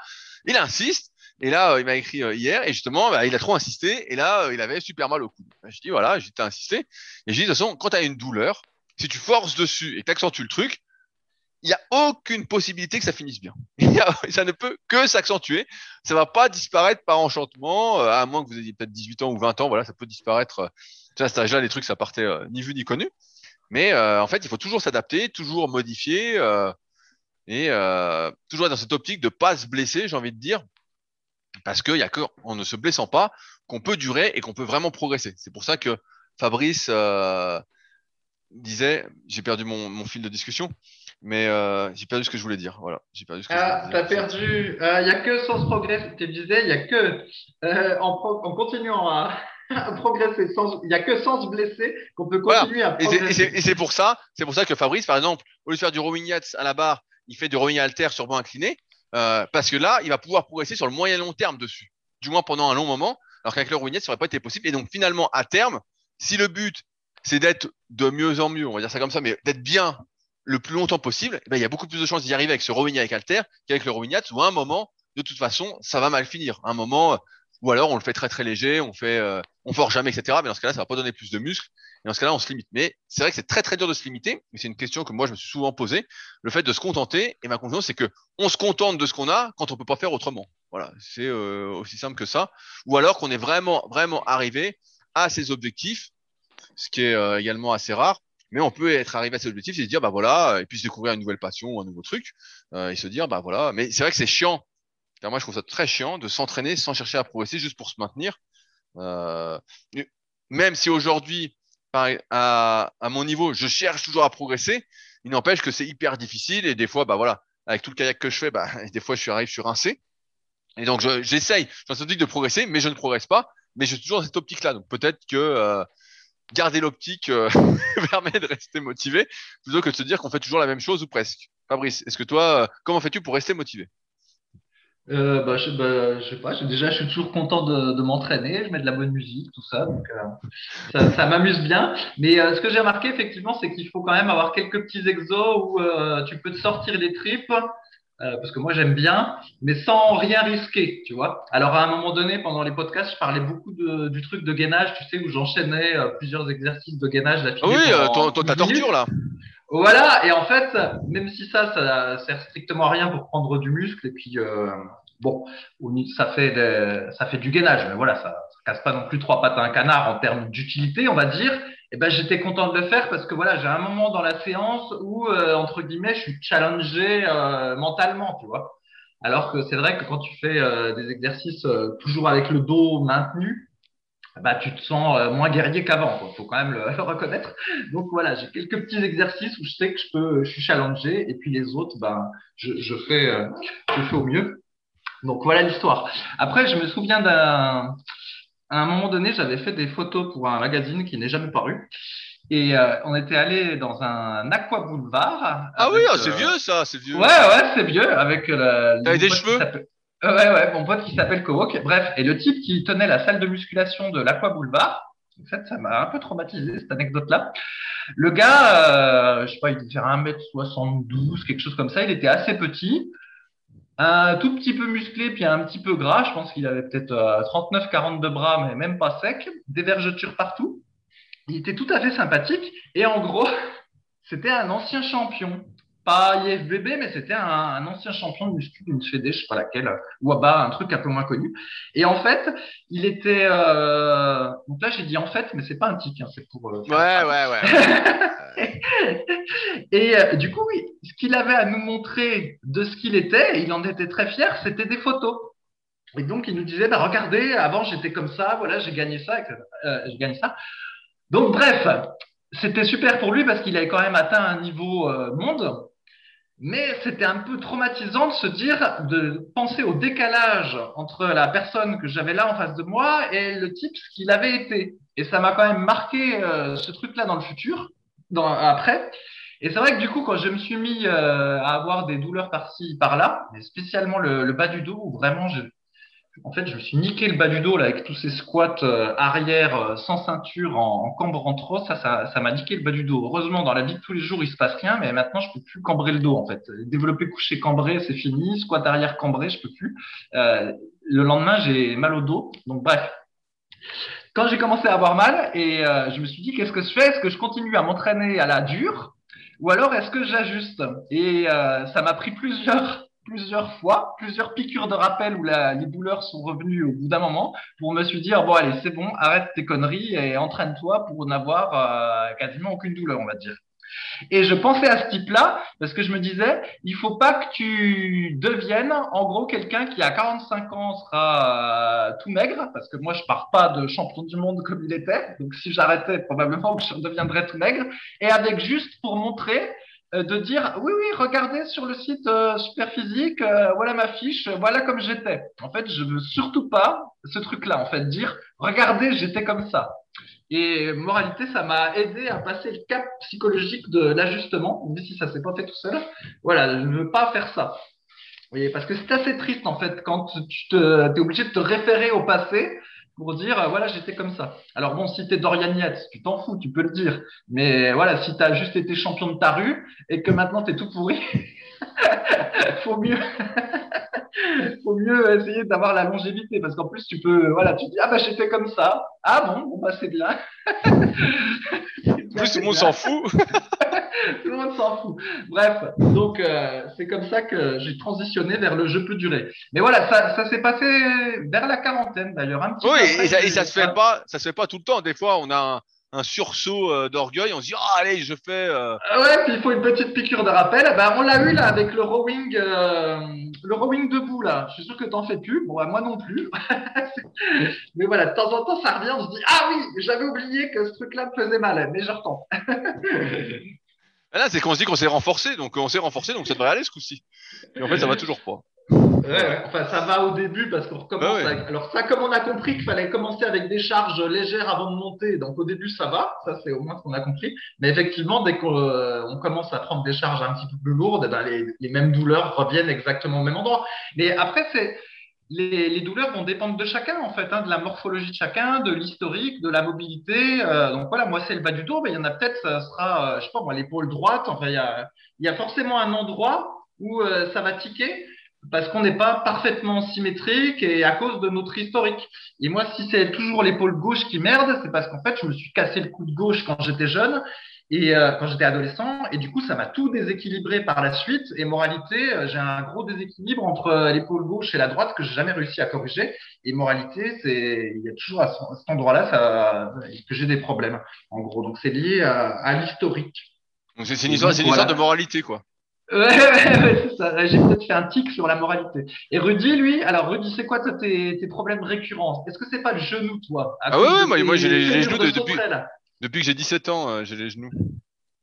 Il insiste. Et là, euh, il m'a écrit euh, hier, et justement, bah, il a trop insisté, et là, euh, il avait super mal au cou. Je dis, voilà, j'ai insisté. Et je dis, de toute façon, quand tu as une douleur, si tu forces dessus et que tu accentues le truc, il n'y a aucune possibilité que ça finisse bien. ça ne peut que s'accentuer. Ça va pas disparaître par enchantement, à moins que vous ayez peut-être 18 ans ou 20 ans, voilà, ça peut disparaître. À cet âge-là, les trucs, ça partait ni vu ni connu. Mais euh, en fait, il faut toujours s'adapter, toujours modifier euh, et euh, toujours dans cette optique de pas se blesser, j'ai envie de dire, parce qu'il y a que en ne se blessant pas qu'on peut durer et qu'on peut vraiment progresser. C'est pour ça que Fabrice disait, j'ai perdu mon, fil de discussion, mais j'ai perdu ce que je voulais dire. Voilà, j'ai perdu ce que ah, t'as perdu. Il n'y a que sans progrès. Tu disais, il n'y a que en, en continuant à progresser. il n'y a que sans se blesser qu'on peut continuer à progresser. Et c'est pour ça, c'est pour ça que Fabrice, par exemple, au lieu de faire du rowing à la barre, il fait du rowing alter sur banc incliné, euh, parce que là, il va pouvoir progresser sur le moyen long terme dessus, du moins pendant un long moment, alors qu'avec le rowing ça n'aurait pas été possible. Et donc finalement, à terme, si le but c'est d'être de mieux en mieux, on va dire ça comme ça, mais d'être bien le plus longtemps possible, eh ben, il y a beaucoup plus de chances d'y arriver avec ce rowing avec alter qu'avec le rowing où à un moment, de toute façon, ça va mal finir. À un moment, ou alors on le fait très très léger, on fait, euh, on force jamais, etc. Mais dans ce cas-là, ça va pas donner plus de muscles. Et dans ce cas-là, on se limite. Mais c'est vrai que c'est très très dur de se limiter. Mais c'est une question que moi je me suis souvent posée. Le fait de se contenter. Et ma conclusion, c'est que on se contente de ce qu'on a quand on peut pas faire autrement. Voilà, c'est euh, aussi simple que ça. Ou alors qu'on est vraiment vraiment arrivé à ses objectifs, ce qui est euh, également assez rare. Mais on peut être arrivé à ses objectifs et se dire bah voilà, et puis se découvrir une nouvelle passion ou un nouveau truc, et se dire bah voilà. Mais c'est vrai que c'est chiant moi, je trouve ça très chiant de s'entraîner sans chercher à progresser juste pour se maintenir. Euh, même si aujourd'hui, à, mon niveau, je cherche toujours à progresser, il n'empêche que c'est hyper difficile et des fois, bah voilà, avec tout le kayak que je fais, bah, des fois, je suis arrivé sur un C. Et donc, j'essaye, je, optique de progresser, mais je ne progresse pas. Mais j'ai toujours cette optique-là. Donc, peut-être que euh, garder l'optique euh, permet de rester motivé plutôt que de se dire qu'on fait toujours la même chose ou presque. Fabrice, est-ce que toi, comment fais-tu pour rester motivé? Euh, bah, je, bah, je sais pas. Déjà, je suis toujours content de, de m'entraîner. Je mets de la bonne musique, tout ça. Donc, euh, ça, ça m'amuse bien. Mais euh, ce que j'ai remarqué, effectivement, c'est qu'il faut quand même avoir quelques petits exos où euh, tu peux te sortir les tripes. parce que moi, j'aime bien, mais sans rien risquer, tu vois. Alors, à un moment donné, pendant les podcasts, je parlais beaucoup de, du truc de gainage, tu sais, où j'enchaînais plusieurs exercices de gainage. Ah oui, ta torture, là. Voilà, et en fait, même si ça, ça sert strictement à rien pour prendre du muscle, et puis euh, bon, ça fait ça fait du gainage, mais voilà, ça, ça casse pas non plus trois pattes à un canard en termes d'utilité, on va dire. Et eh ben, j'étais content de le faire parce que voilà, j'ai un moment dans la séance où euh, entre guillemets, je suis challengé euh, mentalement, tu vois. Alors que c'est vrai que quand tu fais des exercices toujours avec le dos maintenu, bah, tu te sens euh, moins guerrier qu'avant. Il faut quand même le, reconnaître. Donc voilà, j'ai quelques petits exercices où je sais que je peux, je suis challengé, et puis les autres, ben, je, je fais, euh, je fais au mieux. Donc voilà l'histoire. Après, je me souviens d'un, à un moment donné, j'avais fait des photos pour un magazine qui n'est jamais paru. Et euh, on était allé dans un aqua boulevard. Ah oui, ah, c'est vieux ça, c'est vieux. Ouais, ouais, c'est vieux. Avec euh, des cheveux? Euh, ouais, ouais, mon pote qui s'appelle Kowok. Bref, et le type qui tenait la salle de musculation de l'Aqua Boulevard, en fait, ça m'a un peu traumatisé, cette anecdote-là. Le gars, euh, je sais pas, il devait faire 1m72, quelque chose comme ça. Il était assez petit, un tout petit peu musclé, puis un petit peu gras. Je pense qu'il avait peut-être 39-40 euh, de bras, mais même pas sec. Des vergetures partout. Il était tout à fait sympathique. Et en gros, c'était un ancien champion pas IFBB, mais c'était un, ancien champion de muscu d'une fédé, je sais pas laquelle, ou à bas, un truc un peu moins connu. Et en fait, il était. Euh... Donc là, j'ai dit en fait, mais c'est pas un tic, hein, c'est pour. Euh, ouais, ouais, ouais, et euh, du coup, oui, ce qu'il avait à nous montrer de ce qu'il était, il en était très fier, c'était des photos. Et donc, il nous disait, bah, regardez, avant j'étais comme ça, voilà, j'ai gagné ça, euh, j'ai gagné ça. Donc, bref, c'était super pour lui parce qu'il avait quand même atteint un niveau euh, monde. Mais c'était un peu traumatisant de se dire, de penser au décalage entre la personne que j'avais là en face de moi et le type qu'il avait été. Et ça m'a quand même marqué euh, ce truc-là dans le futur, dans, après. Et c'est vrai que du coup, quand je me suis mis euh, à avoir des douleurs par-ci, par-là, mais spécialement le, le, bas du dos, où vraiment je, en fait, je me suis niqué le bas du dos là avec tous ces squats euh, arrière euh, sans ceinture en, en cambrant trop. Ça, ça, ça m'a niqué le bas du dos. Heureusement, dans la vie de tous les jours, il se passe rien, mais maintenant, je peux plus cambrer le dos en fait. Développer couché cambré, c'est fini. Squat arrière cambré, je peux plus. Euh, le lendemain, j'ai mal au dos. Donc bref. Quand j'ai commencé à avoir mal et euh, je me suis dit qu'est-ce que je fais? Est-ce que je continue à m'entraîner à la dure? Ou alors est-ce que j'ajuste? Et euh, ça m'a pris plusieurs plusieurs fois, plusieurs piqûres de rappel où la, les douleurs sont revenues au bout d'un moment pour me suis dire bon allez c'est bon arrête tes conneries et entraîne-toi pour n'avoir euh, quasiment aucune douleur on va dire. Et je pensais à ce type-là parce que je me disais, il faut pas que tu deviennes, en gros, quelqu'un qui à 45 ans sera euh, tout maigre, parce que moi, je pars pas de champion du monde comme il était. Donc, si j'arrêtais, probablement que je deviendrais tout maigre. Et avec juste pour montrer de dire oui oui regardez sur le site euh, Superphysique euh, voilà ma fiche voilà comme j'étais. En fait je veux surtout pas ce truc là en fait dire regardez j'étais comme ça. Et moralité ça m'a aidé à passer le cap psychologique de l'ajustement même si ça s'est pas fait tout seul. Voilà je ne veux pas faire ça. Oui, parce que c'est assez triste en fait quand tu te, es obligé de te référer au passé pour dire euh, voilà j'étais comme ça. Alors bon si t'es Dorian Yates, tu t'en fous, tu peux le dire. Mais voilà si t'as juste été champion de ta rue et que maintenant t'es tout pourri, faut mieux faut mieux essayer d'avoir la longévité parce qu'en plus tu peux voilà tu dis ah bah j'étais comme ça ah bon bon bah c'est bien. plus tout le monde s'en fout. tout le monde s'en fout. Bref, donc euh, c'est comme ça que j'ai transitionné vers le jeu peut durer. Mais voilà, ça, ça s'est passé vers la quarantaine d'ailleurs. Un petit oui, et, ça, et ça, se fait pas, ça se fait pas tout le temps. Des fois, on a un, sursaut euh, d'orgueil, on se dit oh, allez je fais. Euh... Ah ouais, puis il faut une petite piqûre de rappel. Ben, on l'a eu là avec le rowing, euh, le rowing debout là. Je suis sûr que t'en fais plus. Bon, bah, moi non plus. mais voilà, de temps en temps ça revient, on se dit ah oui, j'avais oublié que ce truc-là me faisait mal, mais je retente. Ah là, c'est qu'on se dit qu'on s'est renforcé, donc on s'est renforcé, donc ça devrait aller ce coup-ci. Et en fait, ça va toujours pas. Ouais, enfin, ça va au début parce qu'on recommence. Avec... Alors, ça, comme on a compris qu'il fallait commencer avec des charges légères avant de monter, donc au début, ça va. Ça, c'est au moins ce qu'on a compris. Mais effectivement, dès qu'on euh, commence à prendre des charges un petit peu plus lourdes, eh ben, les, les, mêmes douleurs reviennent exactement au même endroit. Mais après, c'est. Les, les, douleurs vont dépendre de chacun, en fait, hein, de la morphologie de chacun, de l'historique, de la mobilité. Euh, donc voilà, moi, c'est le bas du dos, mais il y en a peut-être, ça sera, euh, je sais pas moi, l'épaule droite. Enfin, il y a, il y a forcément un endroit où ça va tiquer parce qu'on n'est pas parfaitement symétrique et à cause de notre historique. Et moi, si c'est toujours l'épaule gauche qui merde, c'est parce qu'en fait, je me suis cassé le coude gauche quand j'étais jeune et euh, quand j'étais adolescent, et du coup, ça m'a tout déséquilibré par la suite. Et moralité, euh, j'ai un gros déséquilibre entre euh, l'épaule gauche et la droite que j'ai jamais réussi à corriger. Et moralité, c'est il y a toujours à, cet endroit-là ça, que j'ai des problèmes, en gros. Donc c'est lié à, à l'historique. Donc c'est une histoire, une histoire de moralité, quoi. Ouais, ouais, ouais c'est ça. J'ai peut-être fait un tic sur la moralité. Et Rudy, lui, alors Rudy, c'est quoi toi, tes, tes problèmes récurrents? Est-ce que c'est pas le genou, toi? Ah ouais, ouais moi, moi j'ai les, les, genoux de, depuis, depuis que j'ai 17 ans, euh, j'ai les genoux.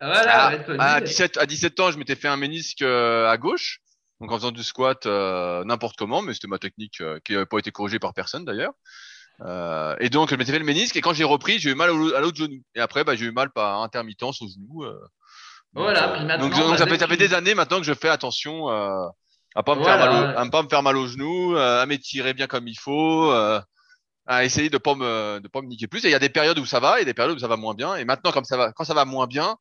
Voilà, à, à, 17, à 17 ans, je m'étais fait un ménisque euh, à gauche, donc en faisant du squat euh, n'importe comment, mais c'était ma technique euh, qui n'avait pas été corrigée par personne d'ailleurs. Euh, et donc, je m'étais fait le ménisque, et quand j'ai repris, j'ai eu mal à l'autre genou. Et après, bah, j'ai eu mal par intermittence au genou. Voilà, puis maintenant, donc, donc ça, fait, ça fait des années maintenant que je fais attention euh, à pas me voilà. faire mal au, à pas me faire mal au genou, euh, à m'étirer bien comme il faut, euh, à essayer de pas me de pas me niquer plus. Et il y a des périodes où ça va et des périodes où ça va moins bien. Et maintenant, comme ça va, quand ça va moins bien,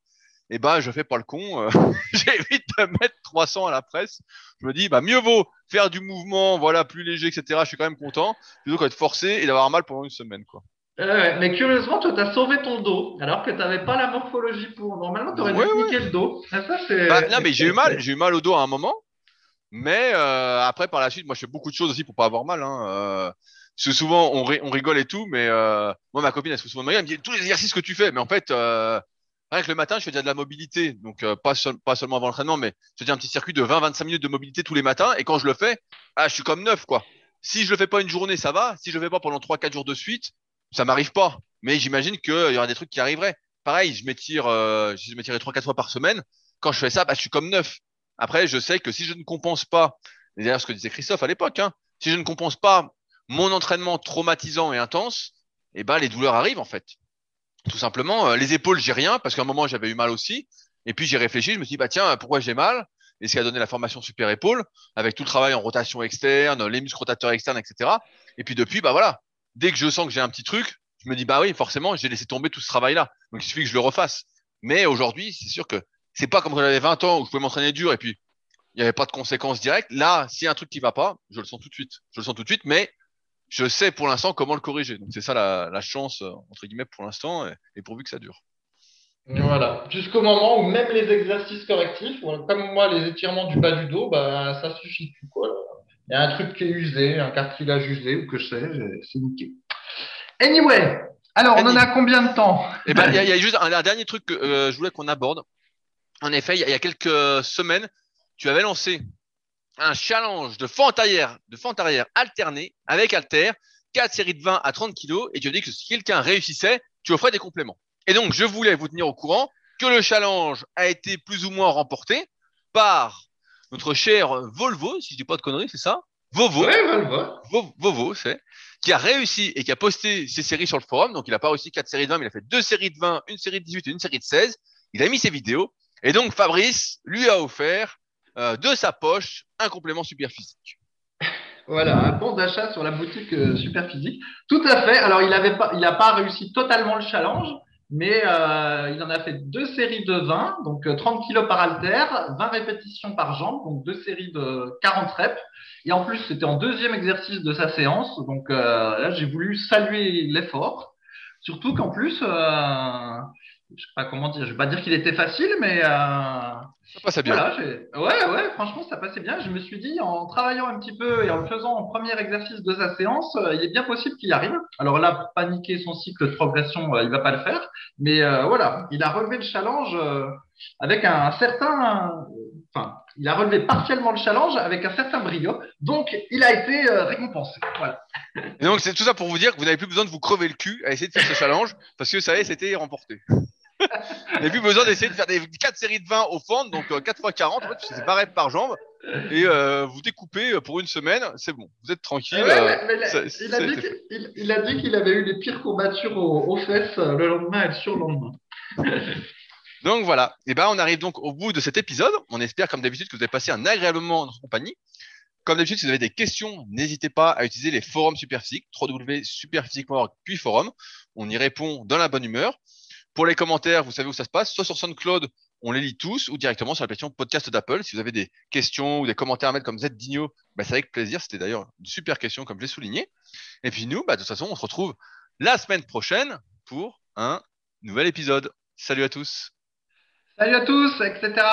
eh ben je fais pas le con. Euh, J'évite de mettre 300 à la presse. Je me dis bah mieux vaut faire du mouvement, voilà plus léger, etc. Je suis quand même content plutôt qu'être forcé et d'avoir mal pendant une semaine quoi. Euh, mais curieusement, toi, tu as sauvé ton dos, alors que tu n'avais pas la morphologie pour. Normalement, tu aurais ouais, dû ouais. niquer le dos. Ah, ça, bah, non, mais j'ai eu mal, j'ai eu mal au dos à un moment. Mais euh, après, par la suite, moi, je fais beaucoup de choses aussi pour pas avoir mal. Hein. Euh, parce que souvent, on, ri on, rigole et tout, mais euh, moi, ma copine, elle se souvent de me dit tous les exercices que tu fais. Mais en fait, rien que le matin, je fais déjà de la mobilité. Donc, pas, seul, pas seulement avant l'entraînement, mais je fais un petit circuit de 20-25 minutes de mobilité tous les matins. Et quand je le fais, ah, je suis comme neuf, quoi. Si je le fais pas une journée, ça va. Si je le fais pas pendant 3-4 jours de suite, ça m'arrive pas. Mais j'imagine qu'il y aura des trucs qui arriveraient. Pareil, je m'étire, euh, je m'étirais 3-4 fois par semaine. Quand je fais ça, bah, je suis comme neuf. Après, je sais que si je ne compense pas, d'ailleurs ce que disait Christophe à l'époque, hein, si je ne compense pas mon entraînement traumatisant et intense, eh ben les douleurs arrivent en fait. Tout simplement, euh, les épaules, j'ai rien parce qu'à un moment j'avais eu mal aussi. Et puis j'ai réfléchi, je me suis dit bah tiens, pourquoi j'ai mal? Et ce qui a donné la formation super épaule avec tout le travail en rotation externe, les muscles rotateurs externes, etc. Et puis depuis, bah voilà, dès que je sens que j'ai un petit truc, je me dis bah oui, forcément, j'ai laissé tomber tout ce travail-là. Donc il suffit que je le refasse. Mais aujourd'hui, c'est sûr que c'est pas comme quand j'avais 20 ans où je pouvais m'entraîner dur et puis il n'y avait pas de conséquences directes. Là, s'il y a un truc qui va pas, je le sens tout de suite. Je le sens tout de suite, mais je sais pour l'instant comment le corriger. Donc c'est ça la, chance entre guillemets pour l'instant et, et, pourvu que ça dure. Voilà, jusqu'au moment où même les exercices correctifs, comme moi les étirements du bas du dos, bah ça suffit plus quoi. Il y a un truc qui est usé, un cartilage usé ou que je sais, c'est niqué. Anyway, alors on en a combien de temps? Eh ben il y, a juste un, un dernier truc que euh, je voulais qu'on aborde. En effet, il y, a, il y a quelques semaines, tu avais lancé un challenge de fente arrière, de fente arrière alternée avec alter, 4 séries de 20 à 30 kg et tu as dit que si quelqu'un réussissait, tu offrais des compléments. Et donc, je voulais vous tenir au courant que le challenge a été plus ou moins remporté par notre cher Volvo, si je dis pas de conneries, c'est ça? Vovo. Ouais, Volvo. Vovo, c'est. Qui a réussi et qui a posté ses séries sur le forum. Donc, il n'a pas réussi 4 séries de 20, mais il a fait deux séries de 20, une série de 18 et une série de 16. Il a mis ses vidéos. Et donc, Fabrice lui a offert euh, de sa poche un complément super physique. Voilà, un bon d'achat sur la boutique euh, super physique. Tout à fait. Alors, il n'a pas, il pas réussi totalement le challenge, mais euh, il en a fait deux séries de 20, donc 30 kg par halter, 20 répétitions par jambe, donc deux séries de 40 reps. Et en plus, c'était en deuxième exercice de sa séance, donc là, j'ai voulu saluer l'effort. Surtout qu'en plus, je sais pas comment dire, je vais pas dire qu'il était facile, mais euh, ça passait bien. Voilà, ouais, ouais, franchement, ça passait bien. Je me suis dit, en travaillant un petit peu et en le faisant en premier exercice de sa séance, euh, il est bien possible qu'il y arrive. Alors là, paniquer son cycle de progression, euh, il va pas le faire, mais euh, voilà, il a relevé le challenge avec un, certain, enfin, il a relevé partiellement le challenge avec un certain brio, donc il a été récompensé. Voilà. Et donc c'est tout ça pour vous dire que vous n'avez plus besoin de vous crever le cul à essayer de faire ce challenge parce que ça y est, c'était remporté. Vous n'avez plus besoin d'essayer de faire des 4 séries de 20 au fond, donc euh, 4 x 40, en fait, c'est pareil par jambe, et euh, vous découpez pour une semaine, c'est bon, vous êtes tranquille. Ouais, ouais, mais là, il, a dit il, il, a dit qu'il avait eu les pires courbatures aux, aux fesses le lendemain et le surlendemain. donc voilà, et ben on arrive donc au bout de cet épisode. On espère comme d'habitude que vous avez passé un agréable moment en notre compagnie. Comme d'habitude, si vous avez des questions, n'hésitez pas à utiliser les forums Superphysique, www.superphysique.org puis forum. On y répond dans la bonne humeur. Pour les commentaires, vous savez où ça se passe, soit sur SoundCloud, on les lit tous, ou directement sur l'application podcast d'Apple. Si vous avez des questions ou des commentaires à mettre comme Z Digno, bah, c'est avec plaisir. C'était d'ailleurs une super question comme je l'ai souligné. Et puis nous, bah, de toute façon, on se retrouve la semaine prochaine pour un nouvel épisode. Salut à tous. Salut à tous, etc.